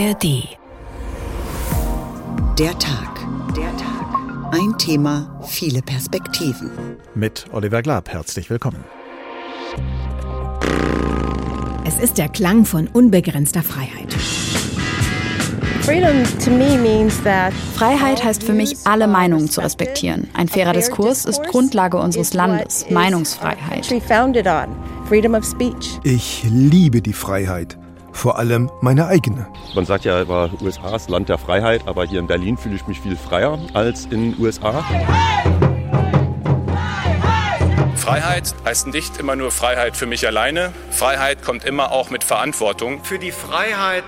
ARD. Der Tag. Der Tag. Ein Thema, viele Perspektiven. Mit Oliver Glab, herzlich willkommen. Es ist der Klang von unbegrenzter Freiheit. Freiheit heißt für mich, alle Meinungen zu respektieren. Ein fairer Diskurs ist Grundlage unseres Landes, Meinungsfreiheit. Ich liebe die Freiheit, vor allem meine eigene. Man sagt ja, über USA ist Land der Freiheit, aber hier in Berlin fühle ich mich viel freier als in den USA. Freiheit heißt nicht immer nur Freiheit für mich alleine. Freiheit kommt immer auch mit Verantwortung. Für die Freiheit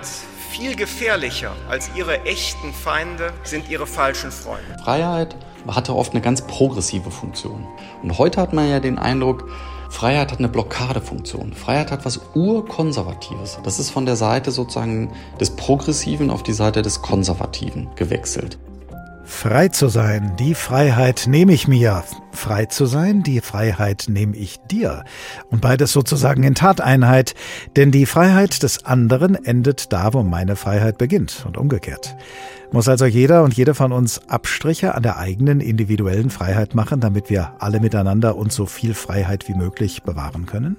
viel gefährlicher als ihre echten Feinde sind ihre falschen Freunde. Freiheit hatte oft eine ganz progressive Funktion. Und heute hat man ja den Eindruck, Freiheit hat eine Blockadefunktion. Freiheit hat was Urkonservatives. Das ist von der Seite sozusagen des Progressiven auf die Seite des Konservativen gewechselt. Frei zu sein, die Freiheit nehme ich mir. Frei zu sein, die Freiheit nehme ich dir. Und beides sozusagen in Tateinheit, denn die Freiheit des anderen endet da, wo meine Freiheit beginnt und umgekehrt. Muss also jeder und jede von uns Abstriche an der eigenen individuellen Freiheit machen, damit wir alle miteinander uns so viel Freiheit wie möglich bewahren können?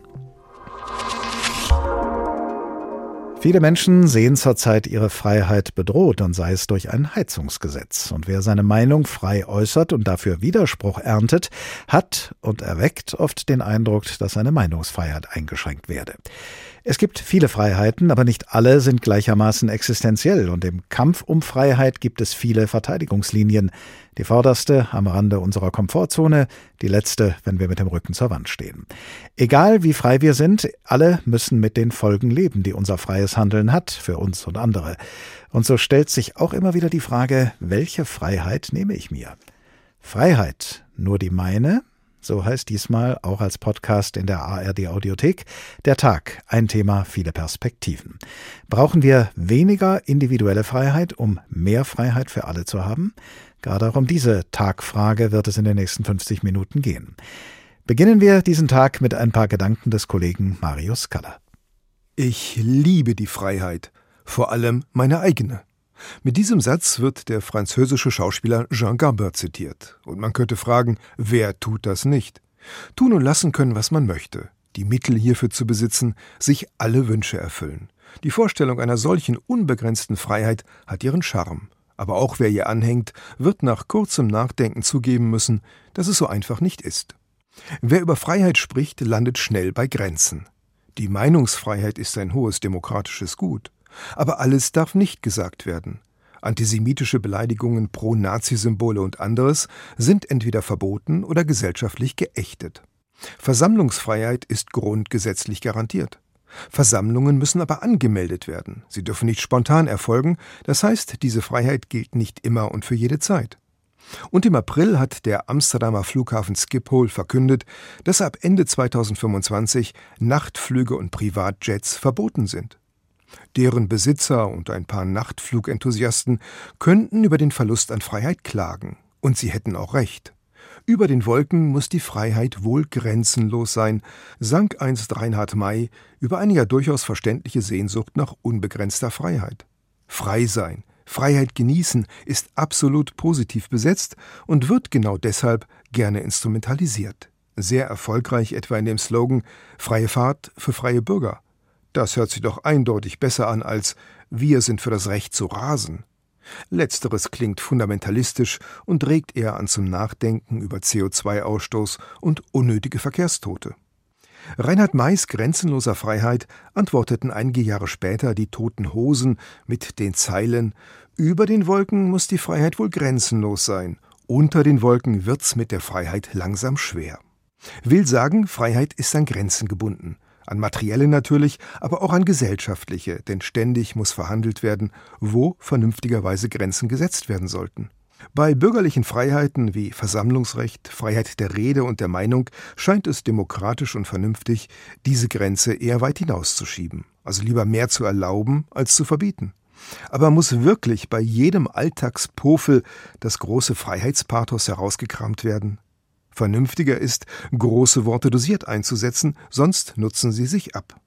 Viele Menschen sehen zurzeit ihre Freiheit bedroht, und sei es durch ein Heizungsgesetz. Und wer seine Meinung frei äußert und dafür Widerspruch erntet, hat und erweckt oft den Eindruck, dass seine Meinungsfreiheit eingeschränkt werde. Es gibt viele Freiheiten, aber nicht alle sind gleichermaßen existenziell, und im Kampf um Freiheit gibt es viele Verteidigungslinien. Die vorderste am Rande unserer Komfortzone, die letzte, wenn wir mit dem Rücken zur Wand stehen. Egal wie frei wir sind, alle müssen mit den Folgen leben, die unser freies Handeln hat, für uns und andere. Und so stellt sich auch immer wieder die Frage, welche Freiheit nehme ich mir? Freiheit, nur die meine? So heißt diesmal auch als Podcast in der ARD Audiothek der Tag, ein Thema, viele Perspektiven. Brauchen wir weniger individuelle Freiheit, um mehr Freiheit für alle zu haben? Gerade auch um diese Tagfrage wird es in den nächsten 50 Minuten gehen. Beginnen wir diesen Tag mit ein paar Gedanken des Kollegen Marius Kaller. Ich liebe die Freiheit, vor allem meine eigene. Mit diesem Satz wird der französische Schauspieler Jean Gabin zitiert. Und man könnte fragen, wer tut das nicht? Tun und lassen können, was man möchte. Die Mittel hierfür zu besitzen, sich alle Wünsche erfüllen. Die Vorstellung einer solchen unbegrenzten Freiheit hat ihren Charme. Aber auch wer ihr anhängt, wird nach kurzem Nachdenken zugeben müssen, dass es so einfach nicht ist. Wer über Freiheit spricht, landet schnell bei Grenzen. Die Meinungsfreiheit ist ein hohes demokratisches Gut. Aber alles darf nicht gesagt werden. Antisemitische Beleidigungen, Pro-Nazi-Symbole und anderes sind entweder verboten oder gesellschaftlich geächtet. Versammlungsfreiheit ist grundgesetzlich garantiert. Versammlungen müssen aber angemeldet werden. Sie dürfen nicht spontan erfolgen, das heißt, diese Freiheit gilt nicht immer und für jede Zeit. Und im April hat der Amsterdamer Flughafen Schiphol verkündet, dass ab Ende 2025 Nachtflüge und Privatjets verboten sind. Deren Besitzer und ein paar Nachtflugenthusiasten könnten über den Verlust an Freiheit klagen. Und sie hätten auch recht. Über den Wolken muss die Freiheit wohl grenzenlos sein, sank einst Reinhard May über eine ja durchaus verständliche Sehnsucht nach unbegrenzter Freiheit. Frei sein, Freiheit genießen ist absolut positiv besetzt und wird genau deshalb gerne instrumentalisiert. Sehr erfolgreich etwa in dem Slogan Freie Fahrt für freie Bürger. Das hört sich doch eindeutig besser an als Wir sind für das Recht zu rasen. Letzteres klingt fundamentalistisch und regt eher an zum Nachdenken über CO2-Ausstoß und unnötige Verkehrstote. Reinhard Mays grenzenloser Freiheit antworteten einige Jahre später die Toten Hosen mit den Zeilen Über den Wolken muss die Freiheit wohl grenzenlos sein, unter den Wolken wird's mit der Freiheit langsam schwer. Will sagen, Freiheit ist an Grenzen gebunden. An materielle natürlich, aber auch an gesellschaftliche, denn ständig muss verhandelt werden, wo vernünftigerweise Grenzen gesetzt werden sollten. Bei bürgerlichen Freiheiten wie Versammlungsrecht, Freiheit der Rede und der Meinung scheint es demokratisch und vernünftig, diese Grenze eher weit hinauszuschieben, also lieber mehr zu erlauben als zu verbieten. Aber muss wirklich bei jedem Alltagspofel das große Freiheitspathos herausgekramt werden? Vernünftiger ist, große Worte dosiert einzusetzen, sonst nutzen sie sich ab.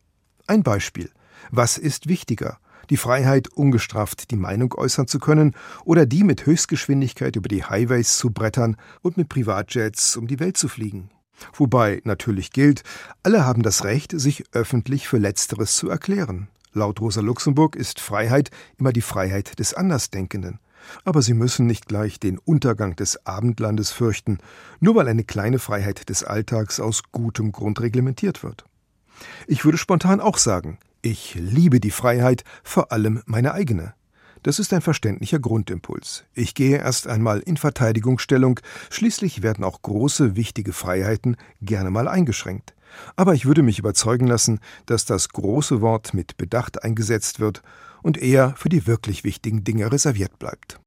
Ein Beispiel. Was ist wichtiger? Die Freiheit, ungestraft die Meinung äußern zu können oder die mit Höchstgeschwindigkeit über die Highways zu brettern und mit Privatjets um die Welt zu fliegen. Wobei natürlich gilt, alle haben das Recht, sich öffentlich für Letzteres zu erklären. Laut Rosa Luxemburg ist Freiheit immer die Freiheit des Andersdenkenden. Aber Sie müssen nicht gleich den Untergang des Abendlandes fürchten, nur weil eine kleine Freiheit des Alltags aus gutem Grund reglementiert wird. Ich würde spontan auch sagen, ich liebe die Freiheit, vor allem meine eigene. Das ist ein verständlicher Grundimpuls. Ich gehe erst einmal in Verteidigungsstellung, schließlich werden auch große, wichtige Freiheiten gerne mal eingeschränkt. Aber ich würde mich überzeugen lassen, dass das große Wort mit Bedacht eingesetzt wird und eher für die wirklich wichtigen Dinge reserviert bleibt.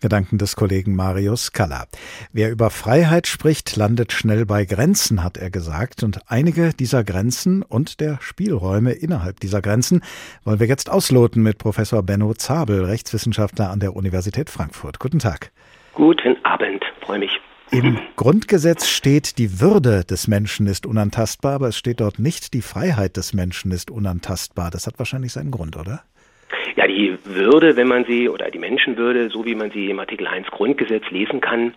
Gedanken des Kollegen Marius Kalla. Wer über Freiheit spricht, landet schnell bei Grenzen, hat er gesagt. Und einige dieser Grenzen und der Spielräume innerhalb dieser Grenzen wollen wir jetzt ausloten mit Professor Benno Zabel, Rechtswissenschaftler an der Universität Frankfurt. Guten Tag. Guten Abend, freue mich. Im Grundgesetz steht, die Würde des Menschen ist unantastbar, aber es steht dort nicht, die Freiheit des Menschen ist unantastbar. Das hat wahrscheinlich seinen Grund, oder? Ja, die Würde, wenn man sie, oder die Menschenwürde, so wie man sie im Artikel 1 Grundgesetz lesen kann,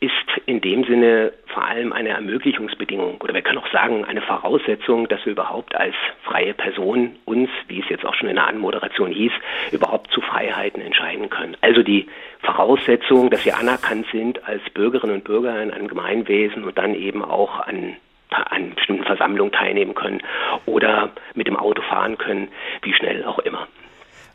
ist in dem Sinne vor allem eine Ermöglichungsbedingung oder wir können auch sagen eine Voraussetzung, dass wir überhaupt als freie Person uns, wie es jetzt auch schon in der Anmoderation hieß, überhaupt zu Freiheiten entscheiden können. Also die Voraussetzung, dass wir anerkannt sind als Bürgerinnen und Bürger in einem Gemeinwesen und dann eben auch an an bestimmten Versammlungen teilnehmen können oder mit dem Auto fahren können, wie schnell auch immer.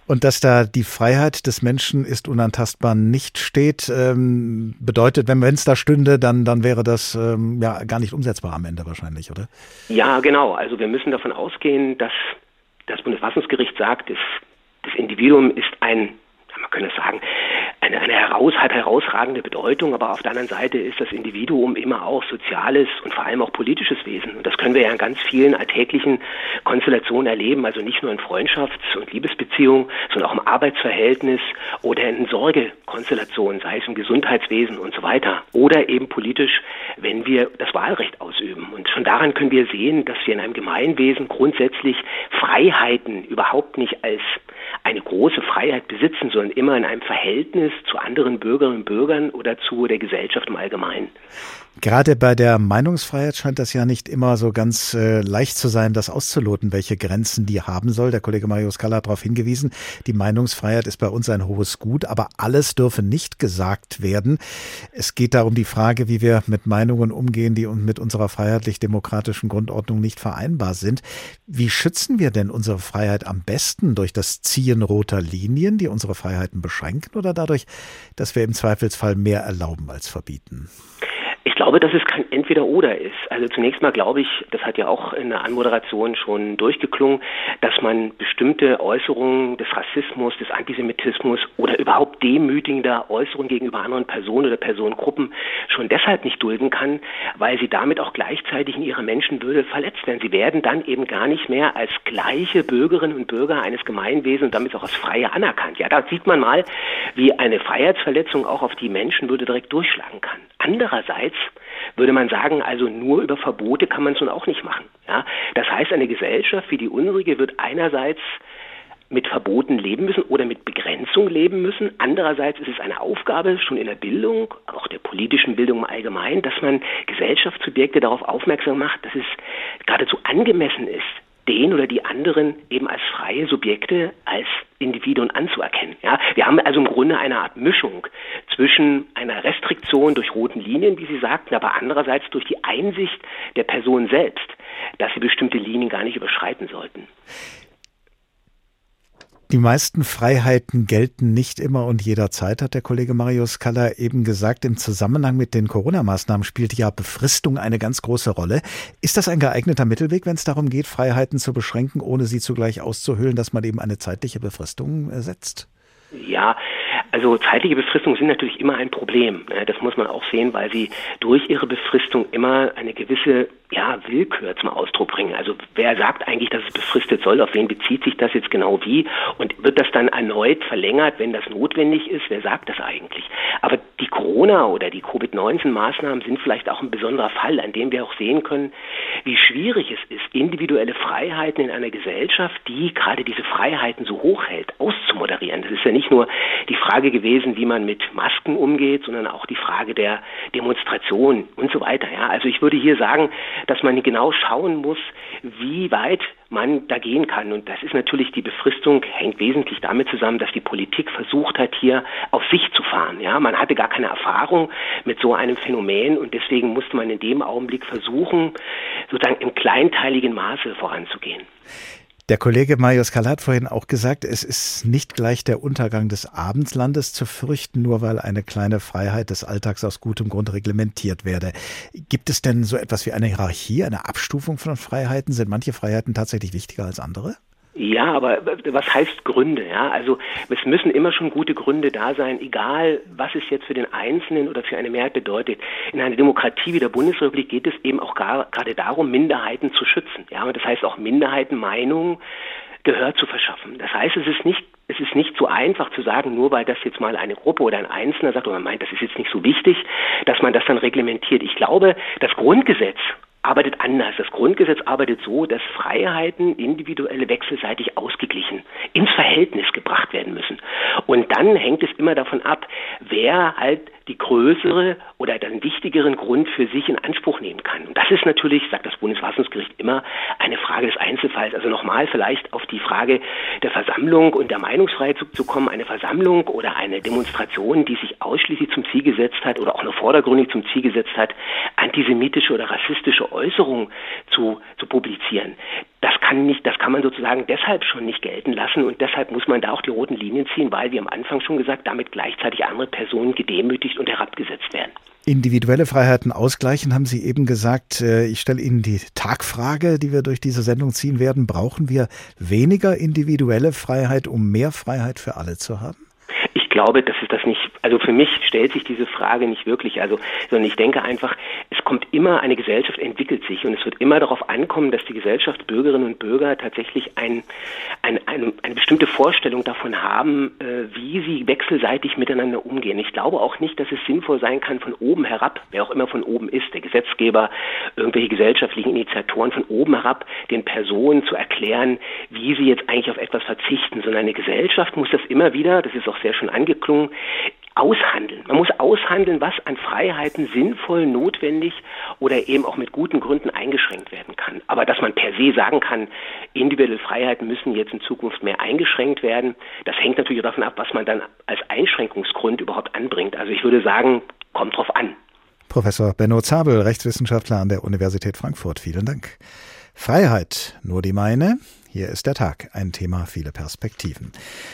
Und dass da die Freiheit des Menschen ist unantastbar nicht steht, ähm, bedeutet, wenn es da stünde, dann, dann wäre das ähm, ja gar nicht umsetzbar am Ende wahrscheinlich, oder? Ja, genau. Also wir müssen davon ausgehen, dass das Bundesverfassungsgericht sagt, das, das Individuum ist ein, man könnte sagen, eine, eine heraus, hat herausragende Bedeutung, aber auf der anderen Seite ist das Individuum immer auch soziales und vor allem auch politisches Wesen. Und das können wir ja in ganz vielen alltäglichen Konstellationen erleben, also nicht nur in Freundschafts- und Liebesbeziehungen, sondern auch im Arbeitsverhältnis oder in Sorgekonstellationen, sei es im Gesundheitswesen und so weiter. Oder eben politisch, wenn wir das Wahlrecht ausüben. Und schon daran können wir sehen, dass wir in einem Gemeinwesen grundsätzlich Freiheiten überhaupt nicht als eine große Freiheit besitzen, sondern immer in einem Verhältnis zu anderen Bürgerinnen und Bürgern oder zu der Gesellschaft im Allgemeinen. Gerade bei der Meinungsfreiheit scheint das ja nicht immer so ganz äh, leicht zu sein, das auszuloten, welche Grenzen die haben soll. Der Kollege Mario Scala hat darauf hingewiesen, die Meinungsfreiheit ist bei uns ein hohes Gut, aber alles dürfe nicht gesagt werden. Es geht darum die Frage, wie wir mit Meinungen umgehen, die mit unserer freiheitlich-demokratischen Grundordnung nicht vereinbar sind. Wie schützen wir denn unsere Freiheit am besten? Durch das Ziehen roter Linien, die unsere Freiheiten beschränken, oder dadurch, dass wir im Zweifelsfall mehr erlauben als verbieten? Glaube, dass es kein Entweder-Oder ist. Also zunächst mal glaube ich, das hat ja auch in der Anmoderation schon durchgeklungen, dass man bestimmte Äußerungen des Rassismus, des Antisemitismus oder überhaupt demütigender Äußerungen gegenüber anderen Personen oder Personengruppen schon deshalb nicht dulden kann, weil sie damit auch gleichzeitig in ihrer Menschenwürde verletzt werden. Sie werden dann eben gar nicht mehr als gleiche Bürgerinnen und Bürger eines Gemeinwesens und damit auch als Freie anerkannt. Ja, da sieht man mal, wie eine Freiheitsverletzung auch auf die Menschenwürde direkt durchschlagen kann. Andererseits würde man sagen, also nur über Verbote kann man es nun auch nicht machen. Ja? Das heißt, eine Gesellschaft wie die unsere wird einerseits mit Verboten leben müssen oder mit Begrenzung leben müssen. Andererseits ist es eine Aufgabe schon in der Bildung, auch der politischen Bildung im Allgemeinen, dass man Gesellschaftssubjekte darauf aufmerksam macht, dass es geradezu angemessen ist, den oder die anderen eben als freie Subjekte, als Individuen anzuerkennen. Ja, wir haben also im Grunde eine Art Mischung zwischen einer Restriktion durch roten Linien, wie Sie sagten, aber andererseits durch die Einsicht der Person selbst, dass sie bestimmte Linien gar nicht überschreiten sollten. Die meisten Freiheiten gelten nicht immer und jederzeit, hat der Kollege Marius Kaller eben gesagt. Im Zusammenhang mit den Corona-Maßnahmen spielt ja Befristung eine ganz große Rolle. Ist das ein geeigneter Mittelweg, wenn es darum geht, Freiheiten zu beschränken, ohne sie zugleich auszuhöhlen, dass man eben eine zeitliche Befristung setzt? Ja, also zeitliche Befristungen sind natürlich immer ein Problem. Ne? Das muss man auch sehen, weil sie durch ihre Befristung immer eine gewisse ja, Willkür zum Ausdruck bringen. Also wer sagt eigentlich, dass es befristet soll? Auf wen bezieht sich das jetzt genau wie? Und wird das dann erneut verlängert, wenn das notwendig ist? Wer sagt das eigentlich? Aber die Corona- oder die Covid-19-Maßnahmen sind vielleicht auch ein besonderer Fall, an dem wir auch sehen können, wie schwierig es ist, individuelle Freiheiten in einer Gesellschaft, die gerade diese Freiheiten so hoch hält, auszumoderieren. Das ist ja nicht nur die Frage gewesen, wie man mit Masken umgeht, sondern auch die Frage der Demonstration und so weiter. Ja, also ich würde hier sagen, dass man genau schauen muss, wie weit man da gehen kann. Und das ist natürlich die Befristung hängt wesentlich damit zusammen, dass die Politik versucht hat, hier auf sich zu fahren. Ja, man hatte gar keine Erfahrung mit so einem Phänomen und deswegen musste man in dem Augenblick versuchen, sozusagen im kleinteiligen Maße voranzugehen. Der Kollege Marius Kall hat vorhin auch gesagt, es ist nicht gleich der Untergang des Abendslandes zu fürchten, nur weil eine kleine Freiheit des Alltags aus gutem Grund reglementiert werde. Gibt es denn so etwas wie eine Hierarchie, eine Abstufung von Freiheiten? Sind manche Freiheiten tatsächlich wichtiger als andere? Ja, aber was heißt Gründe? Ja, also es müssen immer schon gute Gründe da sein, egal was es jetzt für den Einzelnen oder für eine Mehrheit bedeutet. In einer Demokratie wie der Bundesrepublik geht es eben auch gar, gerade darum, Minderheiten zu schützen. Ja, und das heißt auch Minderheitenmeinungen Gehör zu verschaffen. Das heißt, es ist nicht es ist nicht so einfach zu sagen, nur weil das jetzt mal eine Gruppe oder ein Einzelner sagt, oder man meint, das ist jetzt nicht so wichtig, dass man das dann reglementiert. Ich glaube, das Grundgesetz arbeitet anders. Das Grundgesetz arbeitet so, dass Freiheiten individuelle wechselseitig ausgeglichen ins Verhältnis gebracht werden müssen. Und dann hängt es immer davon ab, wer halt die größere oder den wichtigeren Grund für sich in Anspruch nehmen kann. Und das ist natürlich, sagt das Bundesverfassungsgericht immer, eine Frage des Einzelfalls. Also nochmal vielleicht auf die Frage der Versammlung und der Meinungsfreiheit zu, kommen. Eine Versammlung oder eine Demonstration, die sich ausschließlich zum Ziel gesetzt hat oder auch nur vordergründig zum Ziel gesetzt hat, antisemitische oder rassistische Äußerungen zu, zu publizieren. Das kann nicht, das kann man sozusagen deshalb schon nicht gelten lassen und deshalb muss man da auch die roten Linien ziehen, weil, wie am Anfang schon gesagt, damit gleichzeitig andere Personen gedemütigt und herabgesetzt werden. Individuelle Freiheiten ausgleichen, haben Sie eben gesagt. Äh, ich stelle Ihnen die Tagfrage, die wir durch diese Sendung ziehen werden. Brauchen wir weniger individuelle Freiheit, um mehr Freiheit für alle zu haben? Ich glaube, dass es das nicht also für mich stellt sich diese Frage nicht wirklich, also, sondern ich denke einfach, es kommt immer, eine Gesellschaft entwickelt sich und es wird immer darauf ankommen, dass die Gesellschaft, Bürgerinnen und Bürger tatsächlich ein, ein, eine, eine bestimmte Vorstellung davon haben, äh, wie sie wechselseitig miteinander umgehen. Ich glaube auch nicht, dass es sinnvoll sein kann, von oben herab, wer auch immer von oben ist, der Gesetzgeber, irgendwelche gesellschaftlichen Initiatoren von oben herab, den Personen zu erklären, wie sie jetzt eigentlich auf etwas verzichten, sondern eine Gesellschaft muss das immer wieder, das ist auch sehr schön angeklungen, aushandeln. Man muss aushandeln, was an Freiheiten sinnvoll, notwendig oder eben auch mit guten Gründen eingeschränkt werden kann. Aber dass man per se sagen kann, individuelle Freiheiten müssen jetzt in Zukunft mehr eingeschränkt werden, das hängt natürlich davon ab, was man dann als Einschränkungsgrund überhaupt anbringt. Also ich würde sagen, kommt drauf an. Professor Benno Zabel, Rechtswissenschaftler an der Universität Frankfurt. Vielen Dank. Freiheit, nur die meine. Hier ist der Tag, ein Thema, viele Perspektiven.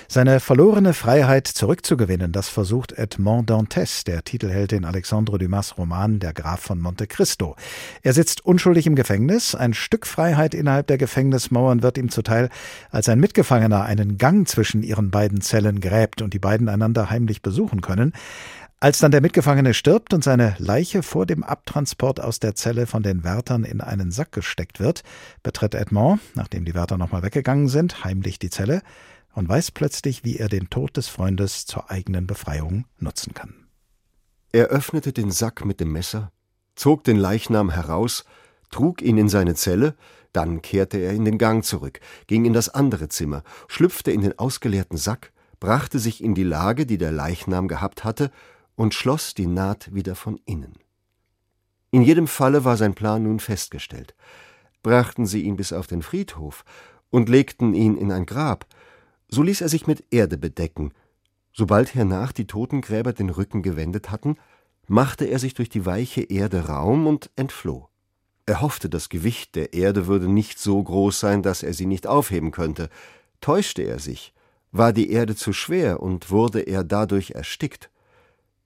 Seine verlorene Freiheit zurückzugewinnen, das versucht Edmond Dantes, der Titelheld in Alexandre Dumas Roman Der Graf von Monte Cristo. Er sitzt unschuldig im Gefängnis, ein Stück Freiheit innerhalb der Gefängnismauern wird ihm zuteil, als ein Mitgefangener einen Gang zwischen ihren beiden Zellen gräbt und die beiden einander heimlich besuchen können. Als dann der Mitgefangene stirbt und seine Leiche vor dem Abtransport aus der Zelle von den Wärtern in einen Sack gesteckt wird, betritt Edmond, nachdem die Wärter nochmal weggegangen sind, heimlich die Zelle und weiß plötzlich, wie er den Tod des Freundes zur eigenen Befreiung nutzen kann. Er öffnete den Sack mit dem Messer, zog den Leichnam heraus, trug ihn in seine Zelle, dann kehrte er in den Gang zurück, ging in das andere Zimmer, schlüpfte in den ausgeleerten Sack, brachte sich in die Lage, die der Leichnam gehabt hatte, und schloss die Naht wieder von innen. In jedem Falle war sein Plan nun festgestellt. Brachten sie ihn bis auf den Friedhof und legten ihn in ein Grab, so ließ er sich mit Erde bedecken. Sobald hernach die Totengräber den Rücken gewendet hatten, machte er sich durch die weiche Erde Raum und entfloh. Er hoffte, das Gewicht der Erde würde nicht so groß sein, dass er sie nicht aufheben könnte. Täuschte er sich, war die Erde zu schwer und wurde er dadurch erstickt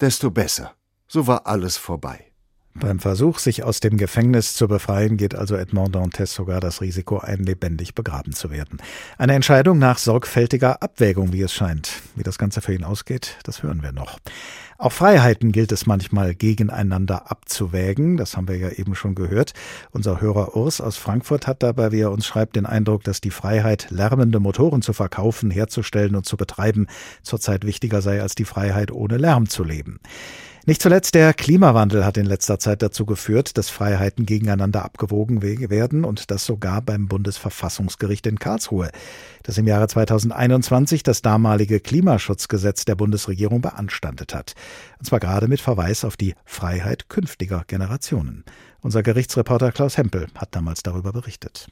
desto besser. So war alles vorbei. Beim Versuch, sich aus dem Gefängnis zu befreien, geht also Edmond Dantes sogar das Risiko ein, lebendig begraben zu werden. Eine Entscheidung nach sorgfältiger Abwägung, wie es scheint. Wie das Ganze für ihn ausgeht, das hören wir noch. Auch Freiheiten gilt es manchmal gegeneinander abzuwägen. Das haben wir ja eben schon gehört. Unser Hörer Urs aus Frankfurt hat dabei, wie er uns schreibt, den Eindruck, dass die Freiheit, lärmende Motoren zu verkaufen, herzustellen und zu betreiben, zurzeit wichtiger sei als die Freiheit, ohne Lärm zu leben. Nicht zuletzt der Klimawandel hat in letzter Zeit dazu geführt, dass Freiheiten gegeneinander abgewogen werden und das sogar beim Bundesverfassungsgericht in Karlsruhe, das im Jahre 2021 das damalige Klimaschutzgesetz der Bundesregierung beanstandet hat. Und zwar gerade mit Verweis auf die Freiheit künftiger Generationen. Unser Gerichtsreporter Klaus Hempel hat damals darüber berichtet.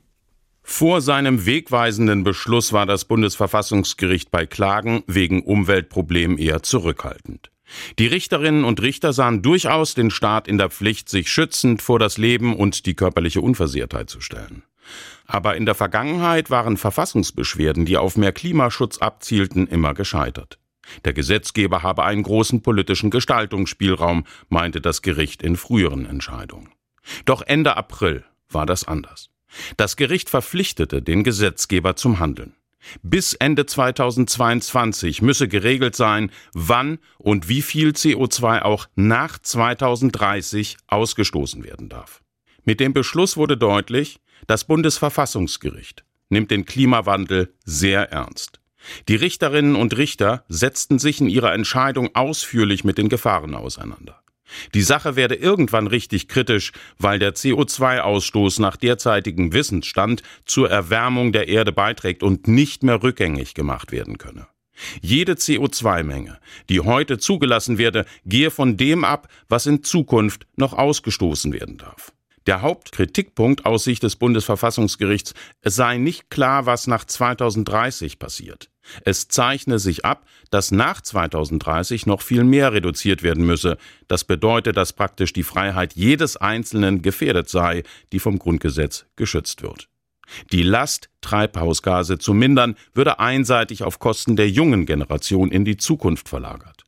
Vor seinem wegweisenden Beschluss war das Bundesverfassungsgericht bei Klagen wegen Umweltproblemen eher zurückhaltend. Die Richterinnen und Richter sahen durchaus den Staat in der Pflicht, sich schützend vor das Leben und die körperliche Unversehrtheit zu stellen. Aber in der Vergangenheit waren Verfassungsbeschwerden, die auf mehr Klimaschutz abzielten, immer gescheitert. Der Gesetzgeber habe einen großen politischen Gestaltungsspielraum, meinte das Gericht in früheren Entscheidungen. Doch Ende April war das anders. Das Gericht verpflichtete den Gesetzgeber zum Handeln. Bis Ende 2022 müsse geregelt sein, wann und wie viel CO2 auch nach 2030 ausgestoßen werden darf. Mit dem Beschluss wurde deutlich, das Bundesverfassungsgericht nimmt den Klimawandel sehr ernst. Die Richterinnen und Richter setzten sich in ihrer Entscheidung ausführlich mit den Gefahren auseinander. Die Sache werde irgendwann richtig kritisch, weil der CO2-Ausstoß nach derzeitigem Wissensstand zur Erwärmung der Erde beiträgt und nicht mehr rückgängig gemacht werden könne. Jede CO2-Menge, die heute zugelassen werde, gehe von dem ab, was in Zukunft noch ausgestoßen werden darf. Der Hauptkritikpunkt aus Sicht des Bundesverfassungsgerichts, es sei nicht klar, was nach 2030 passiert. Es zeichne sich ab, dass nach 2030 noch viel mehr reduziert werden müsse. Das bedeutet, dass praktisch die Freiheit jedes Einzelnen gefährdet sei, die vom Grundgesetz geschützt wird. Die Last, Treibhausgase zu mindern, würde einseitig auf Kosten der jungen Generation in die Zukunft verlagert.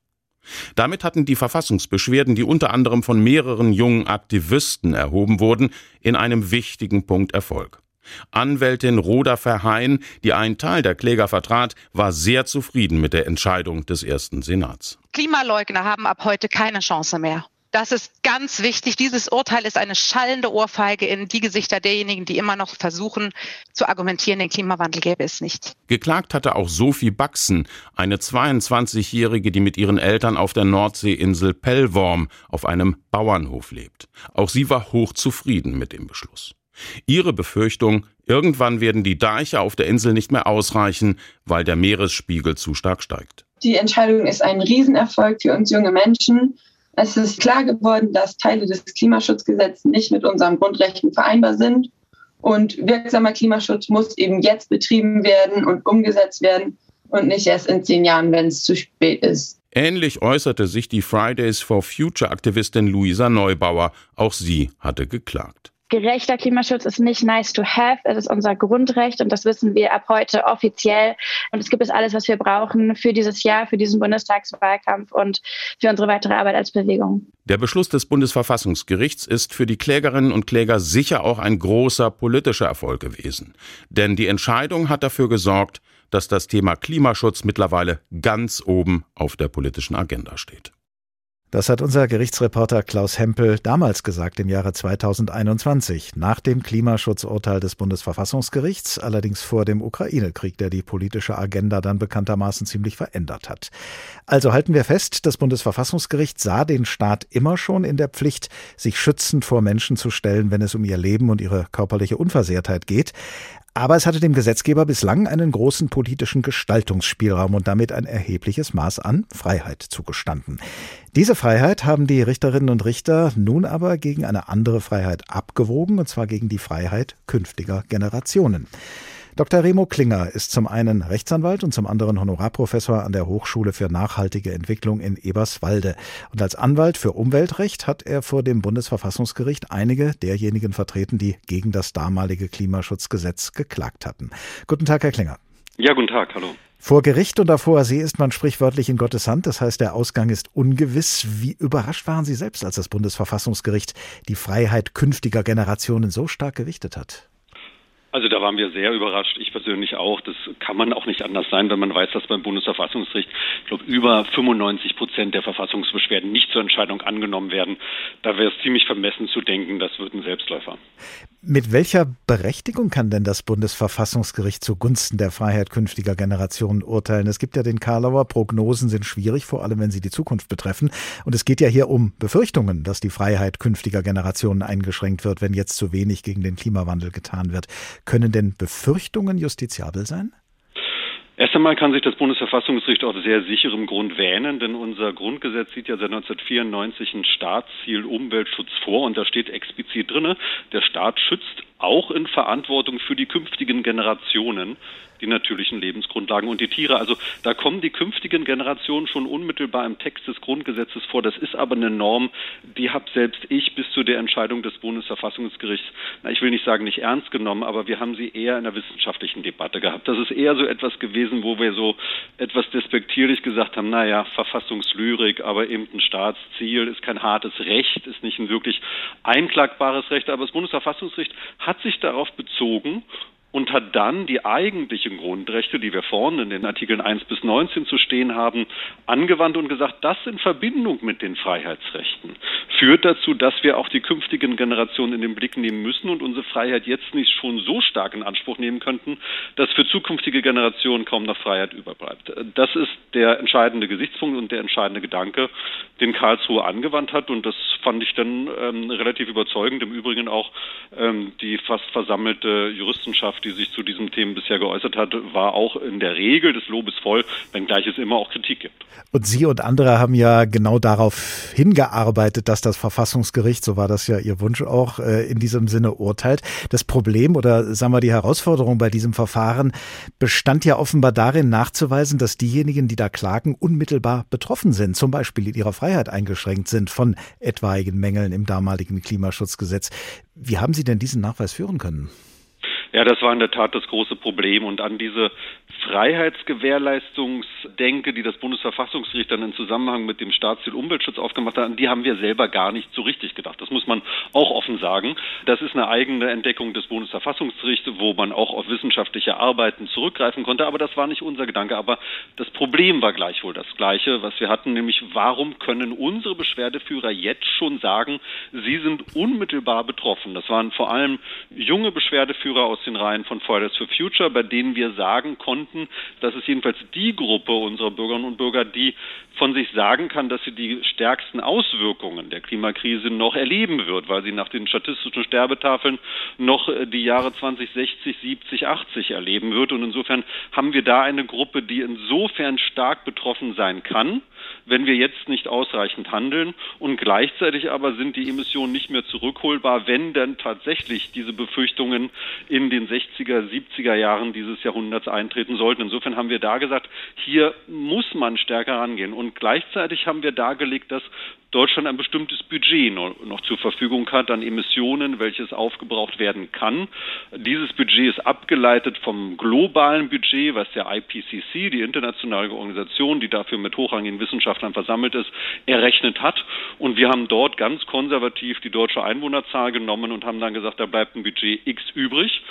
Damit hatten die Verfassungsbeschwerden, die unter anderem von mehreren jungen Aktivisten erhoben wurden, in einem wichtigen Punkt Erfolg. Anwältin Roda Verheyen, die einen Teil der Kläger vertrat, war sehr zufrieden mit der Entscheidung des ersten Senats. Klimaleugner haben ab heute keine Chance mehr. Das ist ganz wichtig. Dieses Urteil ist eine schallende Ohrfeige in die Gesichter derjenigen, die immer noch versuchen zu argumentieren, den Klimawandel gäbe es nicht. Geklagt hatte auch Sophie Baxen, eine 22-Jährige, die mit ihren Eltern auf der Nordseeinsel Pellworm auf einem Bauernhof lebt. Auch sie war hochzufrieden mit dem Beschluss. Ihre Befürchtung, irgendwann werden die Deiche auf der Insel nicht mehr ausreichen, weil der Meeresspiegel zu stark steigt. Die Entscheidung ist ein Riesenerfolg für uns junge Menschen. Es ist klar geworden, dass Teile des Klimaschutzgesetzes nicht mit unseren Grundrechten vereinbar sind. Und wirksamer Klimaschutz muss eben jetzt betrieben werden und umgesetzt werden und nicht erst in zehn Jahren, wenn es zu spät ist. Ähnlich äußerte sich die Fridays for Future Aktivistin Luisa Neubauer. Auch sie hatte geklagt. Gerechter Klimaschutz ist nicht nice to have, es ist unser Grundrecht und das wissen wir ab heute offiziell. Und es gibt es alles, was wir brauchen für dieses Jahr, für diesen Bundestagswahlkampf und für unsere weitere Arbeit als Bewegung. Der Beschluss des Bundesverfassungsgerichts ist für die Klägerinnen und Kläger sicher auch ein großer politischer Erfolg gewesen. Denn die Entscheidung hat dafür gesorgt, dass das Thema Klimaschutz mittlerweile ganz oben auf der politischen Agenda steht. Das hat unser Gerichtsreporter Klaus Hempel damals gesagt im Jahre 2021, nach dem Klimaschutzurteil des Bundesverfassungsgerichts, allerdings vor dem Ukraine-Krieg, der die politische Agenda dann bekanntermaßen ziemlich verändert hat. Also halten wir fest, das Bundesverfassungsgericht sah den Staat immer schon in der Pflicht, sich schützend vor Menschen zu stellen, wenn es um ihr Leben und ihre körperliche Unversehrtheit geht. Aber es hatte dem Gesetzgeber bislang einen großen politischen Gestaltungsspielraum und damit ein erhebliches Maß an Freiheit zugestanden. Diese Freiheit haben die Richterinnen und Richter nun aber gegen eine andere Freiheit abgewogen, und zwar gegen die Freiheit künftiger Generationen. Dr. Remo Klinger ist zum einen Rechtsanwalt und zum anderen Honorarprofessor an der Hochschule für nachhaltige Entwicklung in Eberswalde. Und als Anwalt für Umweltrecht hat er vor dem Bundesverfassungsgericht einige derjenigen vertreten, die gegen das damalige Klimaschutzgesetz geklagt hatten. Guten Tag, Herr Klinger. Ja, guten Tag, hallo. Vor Gericht und auf hoher See ist man sprichwörtlich in Gottes Hand, das heißt, der Ausgang ist ungewiss. Wie überrascht waren Sie selbst, als das Bundesverfassungsgericht die Freiheit künftiger Generationen so stark gewichtet hat? Also da waren wir sehr überrascht, ich persönlich auch. Das kann man auch nicht anders sein, wenn man weiß, dass beim Bundesverfassungsgericht, ich glaube, über 95 Prozent der Verfassungsbeschwerden nicht zur Entscheidung angenommen werden. Da wäre es ziemlich vermessen zu denken, das wird ein Selbstläufer. Mit welcher Berechtigung kann denn das Bundesverfassungsgericht zugunsten der Freiheit künftiger Generationen urteilen? Es gibt ja den Karlauer, Prognosen sind schwierig, vor allem wenn sie die Zukunft betreffen. Und es geht ja hier um Befürchtungen, dass die Freiheit künftiger Generationen eingeschränkt wird, wenn jetzt zu wenig gegen den Klimawandel getan wird. Können denn Befürchtungen justiziabel sein? Erst einmal kann sich das Bundesverfassungsgericht auf sehr sicherem Grund wähnen, denn unser Grundgesetz sieht ja seit 1994 ein Staatsziel Umweltschutz vor und da steht explizit drin, der Staat schützt auch in Verantwortung für die künftigen Generationen die natürlichen Lebensgrundlagen und die Tiere. Also da kommen die künftigen Generationen schon unmittelbar im Text des Grundgesetzes vor. Das ist aber eine Norm, die habe selbst ich bis zu der Entscheidung des Bundesverfassungsgerichts, na, ich will nicht sagen nicht ernst genommen, aber wir haben sie eher in der wissenschaftlichen Debatte gehabt. Das ist eher so etwas gewesen, wo wir so etwas despektierlich gesagt haben, naja, Verfassungslyrik, aber eben ein Staatsziel ist kein hartes Recht, ist nicht ein wirklich einklagbares Recht, aber das Bundesverfassungsgericht hat sich darauf bezogen und hat dann die eigentlichen Grundrechte, die wir vorne in den Artikeln 1 bis 19 zu stehen haben, angewandt und gesagt, das in Verbindung mit den Freiheitsrechten führt dazu, dass wir auch die künftigen Generationen in den Blick nehmen müssen und unsere Freiheit jetzt nicht schon so stark in Anspruch nehmen könnten, dass für zukünftige Generationen kaum noch Freiheit überbleibt. Das ist der entscheidende Gesichtspunkt und der entscheidende Gedanke, den Karlsruhe angewandt hat und das fand ich dann ähm, relativ überzeugend. Im Übrigen auch ähm, die fast versammelte Juristenschaft die sich zu diesen Themen bisher geäußert hat, war auch in der Regel des Lobes voll, wenngleich es immer auch Kritik gibt. Und Sie und andere haben ja genau darauf hingearbeitet, dass das Verfassungsgericht, so war das ja Ihr Wunsch auch, äh, in diesem Sinne urteilt. Das Problem oder sagen wir die Herausforderung bei diesem Verfahren bestand ja offenbar darin nachzuweisen, dass diejenigen, die da klagen, unmittelbar betroffen sind, zum Beispiel in ihrer Freiheit eingeschränkt sind von etwaigen Mängeln im damaligen Klimaschutzgesetz. Wie haben Sie denn diesen Nachweis führen können? Ja, das war in der Tat das große Problem. Und an diese Freiheitsgewährleistungsdenke, die das Bundesverfassungsgericht dann in Zusammenhang mit dem Staatsziel Umweltschutz aufgemacht hat, an die haben wir selber gar nicht so richtig gedacht. Das muss man auch offen sagen. Das ist eine eigene Entdeckung des Bundesverfassungsgerichts, wo man auch auf wissenschaftliche Arbeiten zurückgreifen konnte. Aber das war nicht unser Gedanke. Aber das Problem war gleichwohl das gleiche, was wir hatten, nämlich warum können unsere Beschwerdeführer jetzt schon sagen, sie sind unmittelbar betroffen. Das waren vor allem junge Beschwerdeführer aus aus den Reihen von Fridays for Future, bei denen wir sagen konnten, dass es jedenfalls die Gruppe unserer Bürgerinnen und Bürger, die von sich sagen kann, dass sie die stärksten Auswirkungen der Klimakrise noch erleben wird, weil sie nach den statistischen Sterbetafeln noch äh, die Jahre 2060, 70, 80 erleben wird. Und insofern haben wir da eine Gruppe, die insofern stark betroffen sein kann, wenn wir jetzt nicht ausreichend handeln. Und gleichzeitig aber sind die Emissionen nicht mehr zurückholbar, wenn dann tatsächlich diese Befürchtungen in den 60er, 70er Jahren dieses Jahrhunderts eintreten sollten. Insofern haben wir da gesagt, hier muss man stärker rangehen. Und gleichzeitig haben wir dargelegt, dass Deutschland ein bestimmtes Budget noch zur Verfügung hat an Emissionen, welches aufgebraucht werden kann. Dieses Budget ist abgeleitet vom globalen Budget, was der IPCC, die internationale Organisation, die dafür mit hochrangigen Wissenschaftlern versammelt ist, errechnet hat. Und wir haben dort ganz konservativ die deutsche Einwohnerzahl genommen und haben dann gesagt, da bleibt ein Budget X übrig.